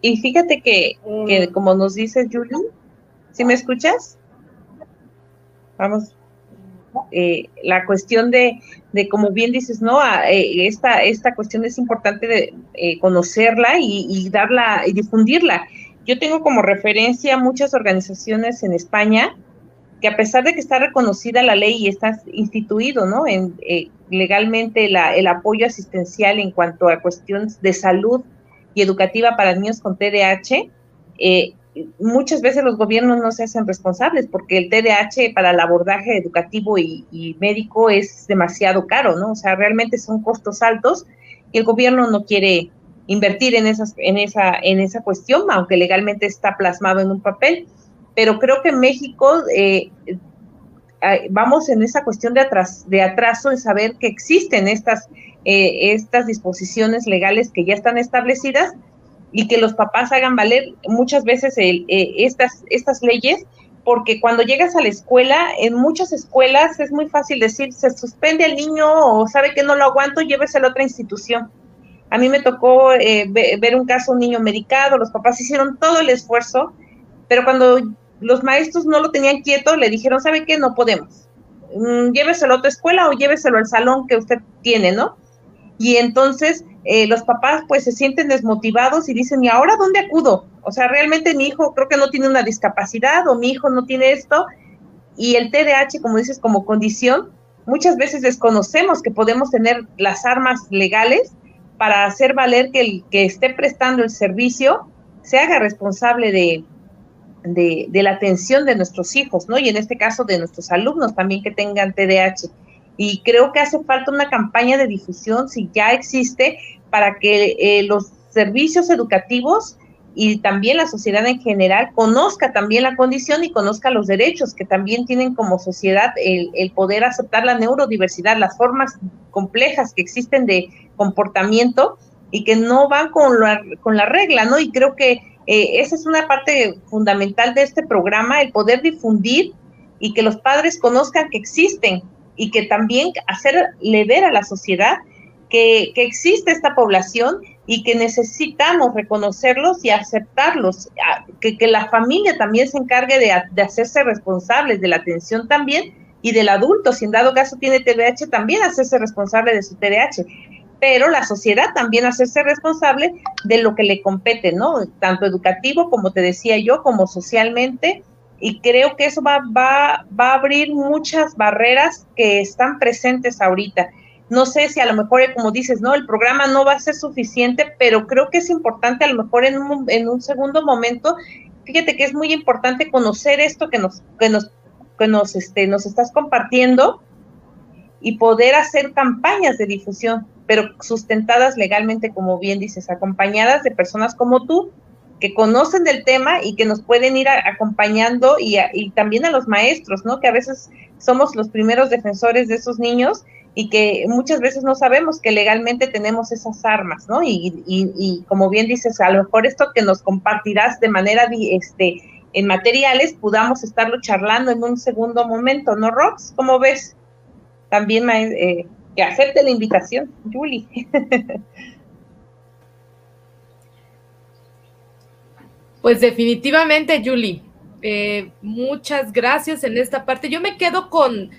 Y fíjate que, que eh. como nos dice Julie, ¿sí me escuchas? Vamos. Eh, la cuestión de, de, como bien dices, ¿no? Ah, eh, esta, esta cuestión es importante de conocerla y, y, darla y difundirla. Yo tengo como referencia muchas organizaciones en España que a pesar de que está reconocida la ley y está instituido, ¿no? En, legalmente la, el apoyo asistencial en cuanto a cuestiones de salud y educativa para niños con TDAH, eh, muchas veces los gobiernos no se hacen responsables porque el TDAH para el abordaje educativo y, médico es demasiado caro, ¿no? O sea, realmente son costos altos y el gobierno no quiere invertir en, esas, en, esa, en esa cuestión, aunque legalmente está plasmado en un papel. Pero creo que México eh, vamos en esa cuestión de, atras, de atraso en saber que existen estas eh, estas disposiciones legales que ya están establecidas y que los papás hagan valer muchas veces eh, estas, estas leyes, porque cuando llegas a la escuela, en muchas escuelas es muy fácil decir, se suspende al niño o sabe que no lo aguanto, llévese a otra institución. A mí me tocó eh, ver un caso, un niño medicado, los papás hicieron todo el esfuerzo, pero cuando los maestros no lo tenían quieto, le dijeron, ¿sabe qué? No podemos. Mm, lléveselo a otra escuela o lléveselo al salón que usted tiene, ¿no? y entonces eh, los papás pues se sienten desmotivados y dicen, ¿y ahora dónde acudo? O sea, realmente mi hijo creo que no tiene una discapacidad o mi hijo no tiene esto y el TDAH, como dices, como condición, muchas veces desconocemos que podemos tener las armas legales para hacer valer que el que esté prestando el servicio se haga responsable de, de, la atención de nuestros hijos, ¿no? Y en este caso de nuestros alumnos también que tengan TDAH y creo que hace falta una campaña de difusión, si ya existe, para que eh, los servicios educativos y también la sociedad en general conozca también la condición y conozca los derechos que también tienen como sociedad el, poder aceptar la neurodiversidad, las formas complejas que existen de comportamiento y que no van con la, con la regla, ¿no? Y creo que eh, esa es una parte fundamental de este programa, el poder difundir y que los padres conozcan que existen y que también hacerle ver a la sociedad que, existe esta población y que necesitamos reconocerlos y aceptarlos, que, que la familia también se encargue de, de, hacerse responsables de la atención también y del adulto, si en dado caso tiene TDAH, también hacerse responsable de su TDAH, pero la sociedad también hacerse responsable de lo que le compete, ¿no? Tanto educativo, como te decía yo, como socialmente, y creo que eso va, va, va a abrir muchas barreras que están presentes ahorita. No sé si a lo mejor, como dices, no, el programa no va a ser suficiente, pero creo que es importante a lo mejor en un, en un segundo momento, fíjate que es muy importante conocer esto que nos, que nos, que nos, este, nos estás compartiendo y poder hacer campañas de difusión, pero sustentadas legalmente, como bien dices, acompañadas de personas como tú, que conocen del tema y que nos pueden ir acompañando y, también a los maestros, ¿no? Que a veces somos los primeros defensores de esos niños y que muchas veces no sabemos que legalmente tenemos esas armas, ¿no? Y, y, como bien dices, a lo mejor esto que nos compartirás de manera este, en materiales, podamos estarlo charlando en un segundo momento, ¿no, Rox? ¿Cómo ves? También eh, que acepte la invitación, Julie. Pues definitivamente, Julie, eh, muchas gracias en esta parte. Yo me quedo con,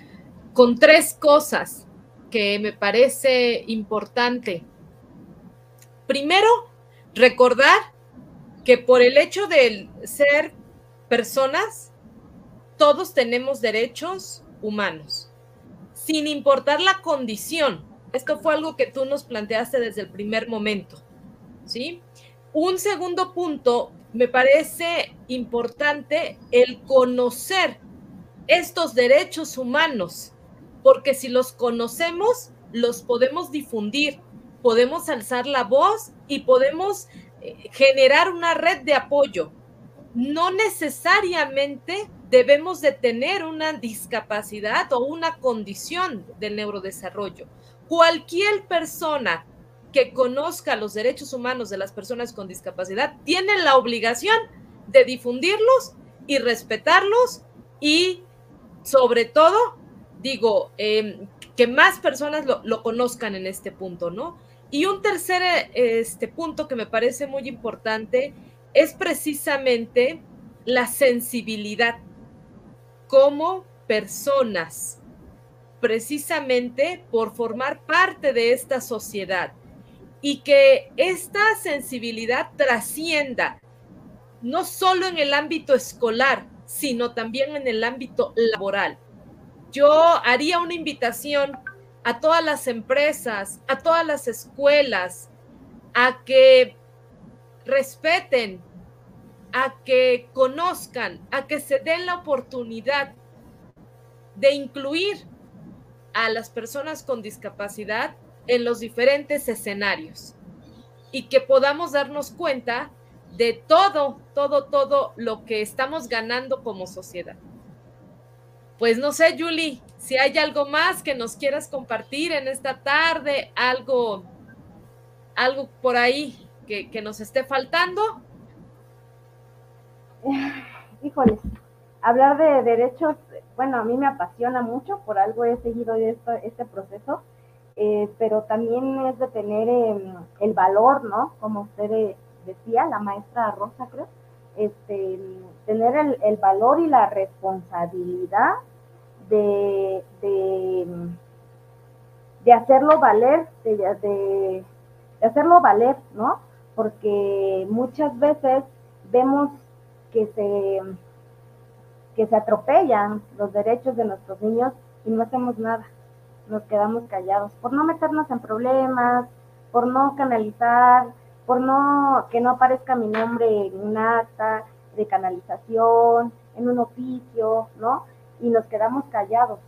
con tres cosas que me parece importante. Primero, recordar que por el hecho de ser personas, todos tenemos derechos humanos, sin importar la condición. Esto fue algo que tú nos planteaste desde el primer momento, ¿sí? Un segundo punto me parece importante el conocer estos derechos humanos, porque si los conocemos, los podemos difundir, podemos alzar la voz y podemos eh, generar una red de apoyo. No necesariamente debemos de tener una discapacidad o una condición del neurodesarrollo. Cualquier persona que conozca los derechos humanos de las personas con discapacidad tiene la obligación de difundirlos y respetarlos y sobre todo, digo, em, que más personas lo, lo, conozcan en este punto, ¿no? Y un tercer este, punto que me parece muy importante es precisamente la sensibilidad como personas, precisamente por formar parte de esta sociedad y que esta sensibilidad trascienda no solo en el ámbito escolar, sino también en el ámbito laboral. Yo haría una invitación a todas las empresas, a todas las escuelas, a que respeten, a que conozcan, a que se den la oportunidad de incluir a las personas con discapacidad en los diferentes escenarios y que podamos darnos cuenta de todo, todo, todo lo que estamos ganando como sociedad. Pues no sé, Julie, si hay algo más que nos quieras compartir en esta tarde, algo, algo por ahí que, que nos esté faltando. Híjoles, hablar de derechos, bueno, a mí me apasiona mucho, por algo he seguido este, este proceso eh, pero también es de tener em, el valor, ¿no? Como usted eh, decía, la maestra Rosa, creo, este, tener el, valor y la responsabilidad de, de, hacerlo valer, de, hacerlo valer, ¿no? Porque muchas veces vemos que se, que se atropellan los derechos de nuestros niños y no hacemos nada nos quedamos callados, por no meternos en problemas, por no canalizar, por no que no aparezca mi nombre en un acta de canalización, en un oficio, ¿no? Y nos quedamos callados.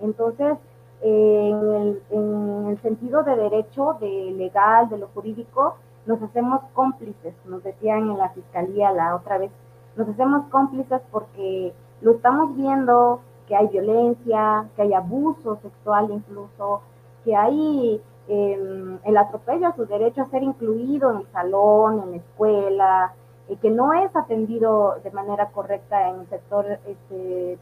Entonces, en, el, en el sentido de derecho, de legal, de lo jurídico, nos hacemos cómplices, nos decían en la fiscalía la otra vez, nos hacemos cómplices porque lo estamos viendo, que hay violencia, que hay abuso sexual incluso, que hay eh, el atropello a su derecho a ser incluido en el salón, en la escuela, que no es atendido de manera correcta en el sector este,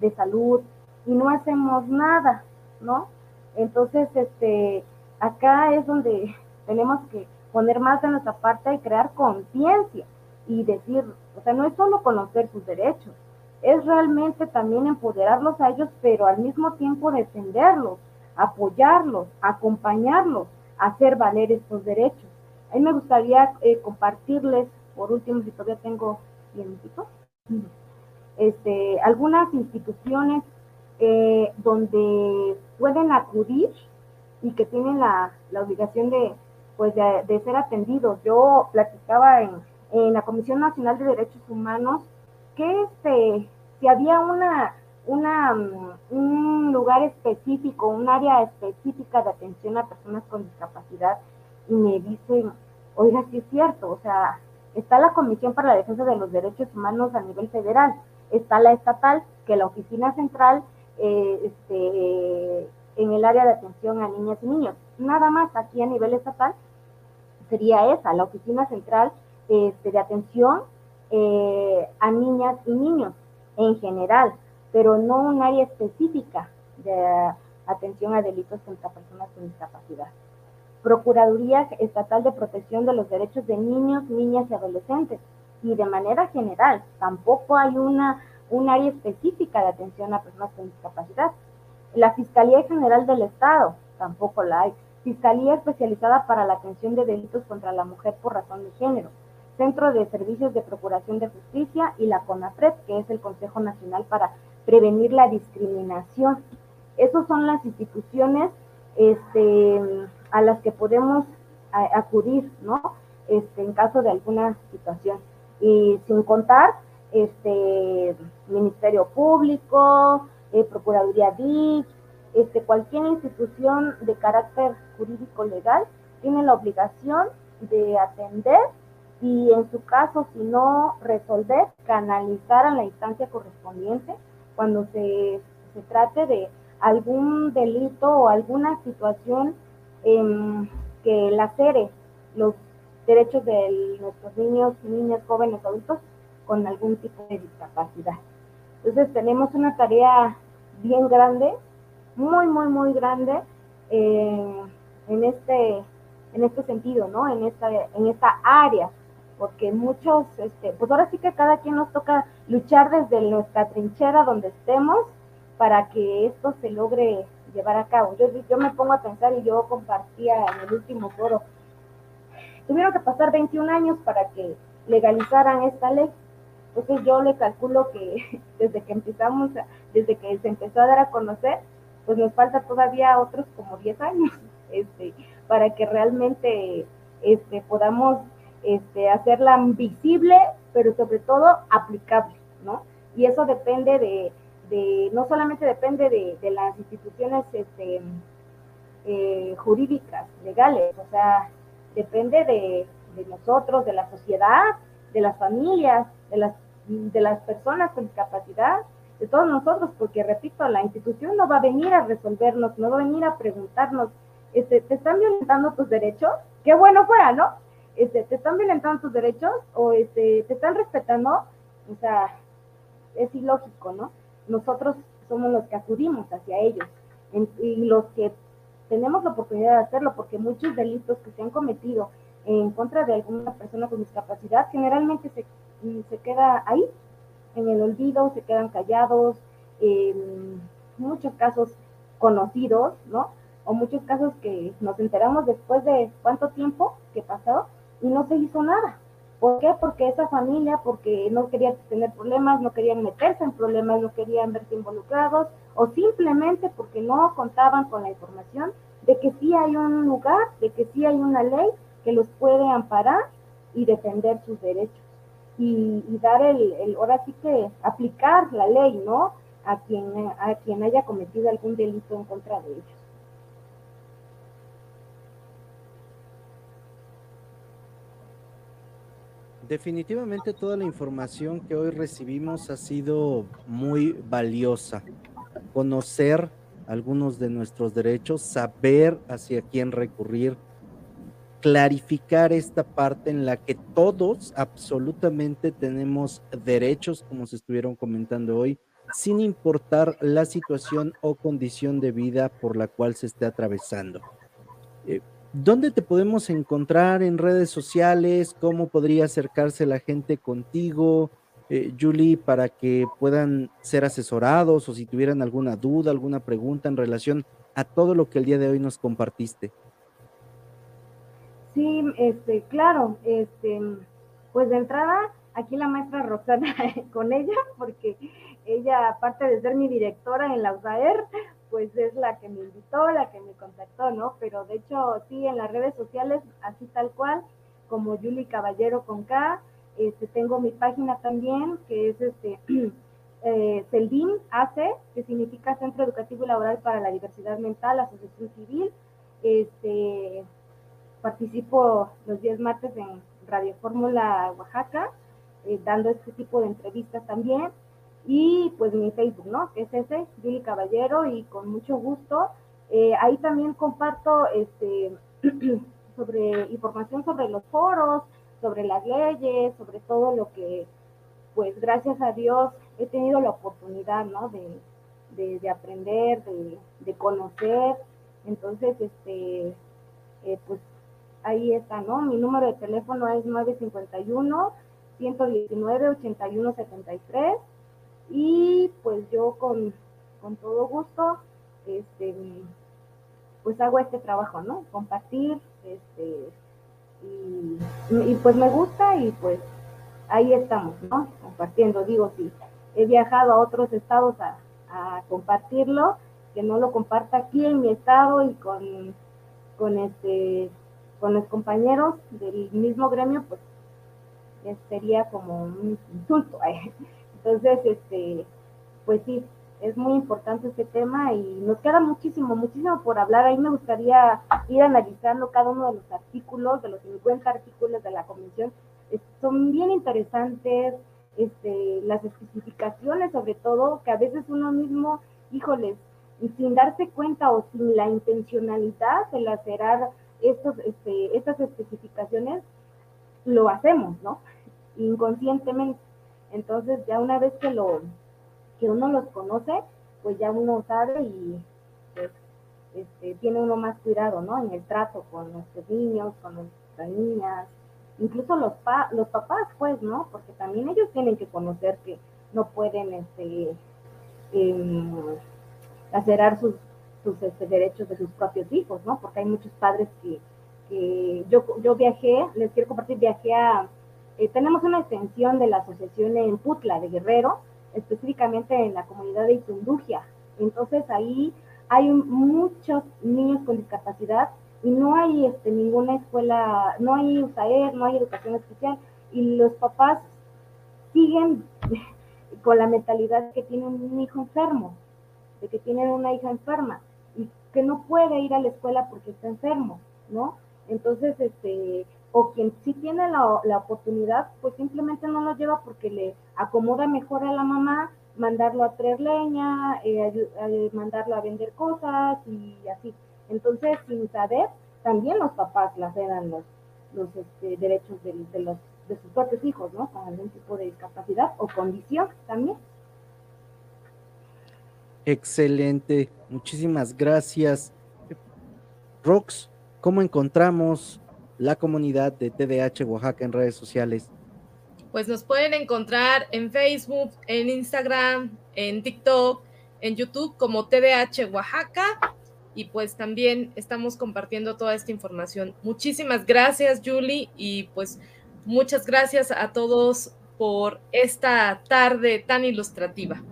de salud y no hacemos nada, ¿no? Entonces, este, acá es donde tenemos que poner más de nuestra parte y crear conciencia y decir, o sea, no es solo conocer sus derechos, es realmente también empoderarlos a ellos, pero al mismo tiempo defenderlos, apoyarlos, acompañarlos hacer valer estos derechos. A mí me gustaría eh, compartirles, por último, si todavía tengo tiempo, este, algunas instituciones eh, donde pueden acudir y que tienen la, obligación de, pues de, ser atendidos. Yo platicaba en, en la Comisión Nacional de Derechos Humanos que este, si había una, una, mm, un lugar específico, un área específica de atención a personas con discapacidad, y me dicen, oiga, sí es cierto, o sea, está la Comisión para la Defensa de los Derechos Humanos a nivel federal, está la estatal, que la oficina central eh, este, en el área de atención a niñas y niños. Nada más aquí a nivel estatal sería esa, la oficina central este, de atención eh, a niñas y niños en general, pero no un área específica de atención a delitos contra personas con discapacidad. Procuraduría Estatal de Protección de los Derechos de Niños, Niñas y Adolescentes. Y de manera general, tampoco hay una, un área específica de atención a personas con discapacidad. La Fiscalía General del Estado, tampoco la hay. Fiscalía especializada para la atención de delitos contra la mujer por razón de género Centro de Servicios de Procuración de Justicia y la CONAPRED, que es el Consejo Nacional para Prevenir la Discriminación. Esas son las instituciones este, a las que podemos acudir, ¿no? Este, en caso de alguna situación. Y sin contar, este, Ministerio Público, eh, Procuraduría DIC, este, cualquier institución de carácter jurídico legal tiene la obligación de atender y en su caso, si no resolver, canalizar a la instancia correspondiente cuando se, se trate de algún delito o alguna situación eh, que lacere los derechos de nuestros niños, niñas, jóvenes, adultos con algún tipo de discapacidad. Entonces tenemos una tarea bien grande, muy, muy, muy grande eh, en, este, en este sentido, ¿no? En esta, en esta área, porque muchos, este, pues ahora sí que cada quien nos toca luchar desde nuestra trinchera donde estemos para que esto se logre llevar a cabo. Yo, yo me pongo a pensar y yo compartía en el último foro, tuvieron que pasar 21 años para que legalizaran esta ley. Entonces yo le calculo que desde que empezamos, desde que se empezó a dar a conocer, pues nos falta todavía otros como 10 años este, para que realmente este, podamos este, hacerla visible, pero sobre todo aplicable, ¿no? Y eso depende de, no solamente depende de, de las instituciones este, eh, jurídicas, legales, o sea, depende de, de, nosotros, de la sociedad, de las familias, de las, de las personas con discapacidad, de todos nosotros, porque repito, la institución no va a venir a resolvernos, no va a venir a preguntarnos, este, ¿te están violentando tus derechos? Qué bueno fuera, ¿no? Este, ¿te están violentando tus derechos? O este, ¿te están respetando? O sea, es ilógico, ¿no? nosotros somos los que acudimos hacia ellos y los que tenemos la oportunidad de hacerlo, porque muchos delitos que se han cometido en contra de alguna persona con discapacidad generalmente se, se queda ahí, en el olvido, se quedan callados, muchos casos conocidos, ¿no? O muchos casos que nos enteramos después de cuánto tiempo que pasó y no se hizo nada. ¿Por qué? Porque esa familia, porque no querían tener problemas, no querían meterse en problemas, no querían verse involucrados, o simplemente porque no contaban con la información de que sí hay un lugar, de que sí hay una ley que los puede amparar y defender sus derechos. Y, dar el, el, ahora sí que aplicar la ley, ¿no? A quien, a quien haya cometido algún delito en contra de ellos. Definitivamente toda la información que hoy recibimos ha sido muy valiosa. Conocer algunos de nuestros derechos, saber hacia quién recurrir, clarificar esta parte en la que todos absolutamente tenemos derechos, como se estuvieron comentando hoy, sin importar la situación o condición de vida por la cual se esté atravesando. Eh, ¿Dónde te podemos encontrar en redes sociales? ¿Cómo podría acercarse la gente contigo, eh, Julie, para que puedan ser asesorados o si tuvieran alguna duda, alguna pregunta en relación a todo lo que el día de hoy nos compartiste? Sí, este, claro, este, pues de entrada, aquí la maestra Roxana con ella, porque ella, aparte de ser mi directora en la USAER, pues es la que me invitó, la que me contactó, ¿no? Pero de hecho, sí, en las redes sociales, así tal cual, como Julie Caballero con K, este, tengo mi página también, que es este eh, CELDIN AC, que significa Centro Educativo y Laboral para la Diversidad Mental, Asociación Civil. Este, participo los días martes en Radio Fórmula Oaxaca, eh, dando este tipo de entrevistas también y pues mi Facebook, ¿no? Que es ese, Julie Caballero, y con mucho gusto. Eh, ahí también comparto este, sobre información sobre los foros, sobre las leyes, sobre todo lo que, pues gracias a Dios, he tenido la oportunidad, ¿no? De, de, aprender, de, de, conocer. Entonces, este, eh, pues ahí está, ¿no? Mi número de teléfono es 951 119 8173 y pues yo con, todo gusto, este, pues hago este trabajo, ¿no? Compartir, este, y, pues me gusta y pues ahí estamos, ¿no? Compartiendo, digo, sí, he viajado a otros estados a, compartirlo, que no lo comparta aquí en mi estado y con, con este con los compañeros del mismo gremio, pues sería como un insulto. ¿eh? Entonces, este, pues sí, es muy importante este tema y nos queda muchísimo, muchísimo por hablar. Ahí me gustaría ir analizando cada uno de los artículos, de los 50 artículos de la Convención son bien interesantes, este, las especificaciones sobre todo, que a veces uno mismo, híjoles, sin darse cuenta o sin la intencionalidad de lacerar estos, este, estas especificaciones, lo hacemos, ¿no? Inconscientemente. Entonces ya una vez que lo que uno los conoce, pues ya uno sabe y pues, este, tiene uno más cuidado, ¿no? En el trato con nuestros niños, con nuestras niñas, incluso los, pa los papás, pues, ¿no? Porque también ellos tienen que conocer que no pueden, este, eh, sus, sus este, derechos de sus propios hijos, ¿no? Porque hay muchos padres que, que yo, yo viajé, les quiero compartir, viajé a, eh, tenemos una extensión de la asociación en Putla, de Guerrero, específicamente en la comunidad de Itundugia. Entonces ahí hay muchos niños con discapacidad y no hay este, ninguna escuela, no hay USAER, no hay educación especial, y los papás siguen con la mentalidad que tienen un hijo enfermo, de que tienen una hija enferma y que no puede ir a la escuela porque está enfermo, ¿no? Entonces, este, o quien sí tiene la, la oportunidad, pues simplemente no lo lleva porque le acomoda mejor a la mamá mandarlo a traer leña, eh, mandarlo a vender cosas y así. Entonces, sin saber, también los papás laceran los, los este, derechos de, de, los, de sus propios hijos, ¿no? Con algún tipo de discapacidad o condición también. Excelente, muchísimas gracias. Rox, ¿cómo encontramos la comunidad de TDH Oaxaca en redes sociales? Pues nos pueden encontrar en Facebook, en Instagram, en TikTok, en YouTube como TDH Oaxaca y pues también estamos compartiendo toda esta información. Muchísimas gracias, Julie, y pues muchas gracias a todos por esta tarde tan ilustrativa.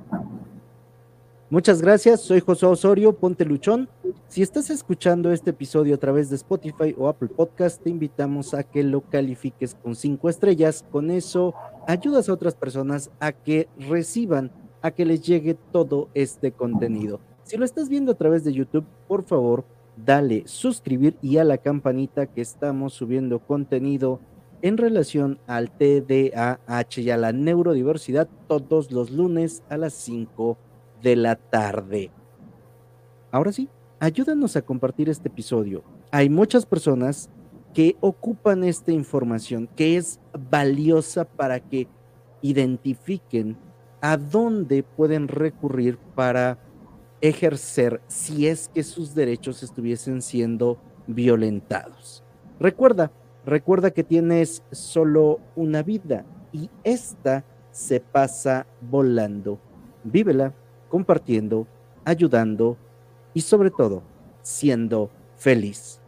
Muchas gracias, soy José Osorio, ponte luchón. Si estás escuchando este episodio a través de Spotify o Apple Podcast, te invitamos a que lo califiques con cinco estrellas. Con eso ayudas a otras personas a que reciban, a que les llegue todo este contenido. Si lo estás viendo a través de YouTube, por favor, dale suscribir y a la campanita que estamos subiendo contenido en relación al TDAH y a la neurodiversidad todos los lunes a las 5 de la tarde. Ahora sí, ayúdanos a compartir este episodio. Hay muchas personas que ocupan esta información que es valiosa para que identifiquen a dónde pueden recurrir para ejercer si es que sus derechos estuviesen siendo violentados. Recuerda, recuerda que tienes solo una vida y esta se pasa volando. Vívela compartiendo, ayudando y sobre todo siendo feliz.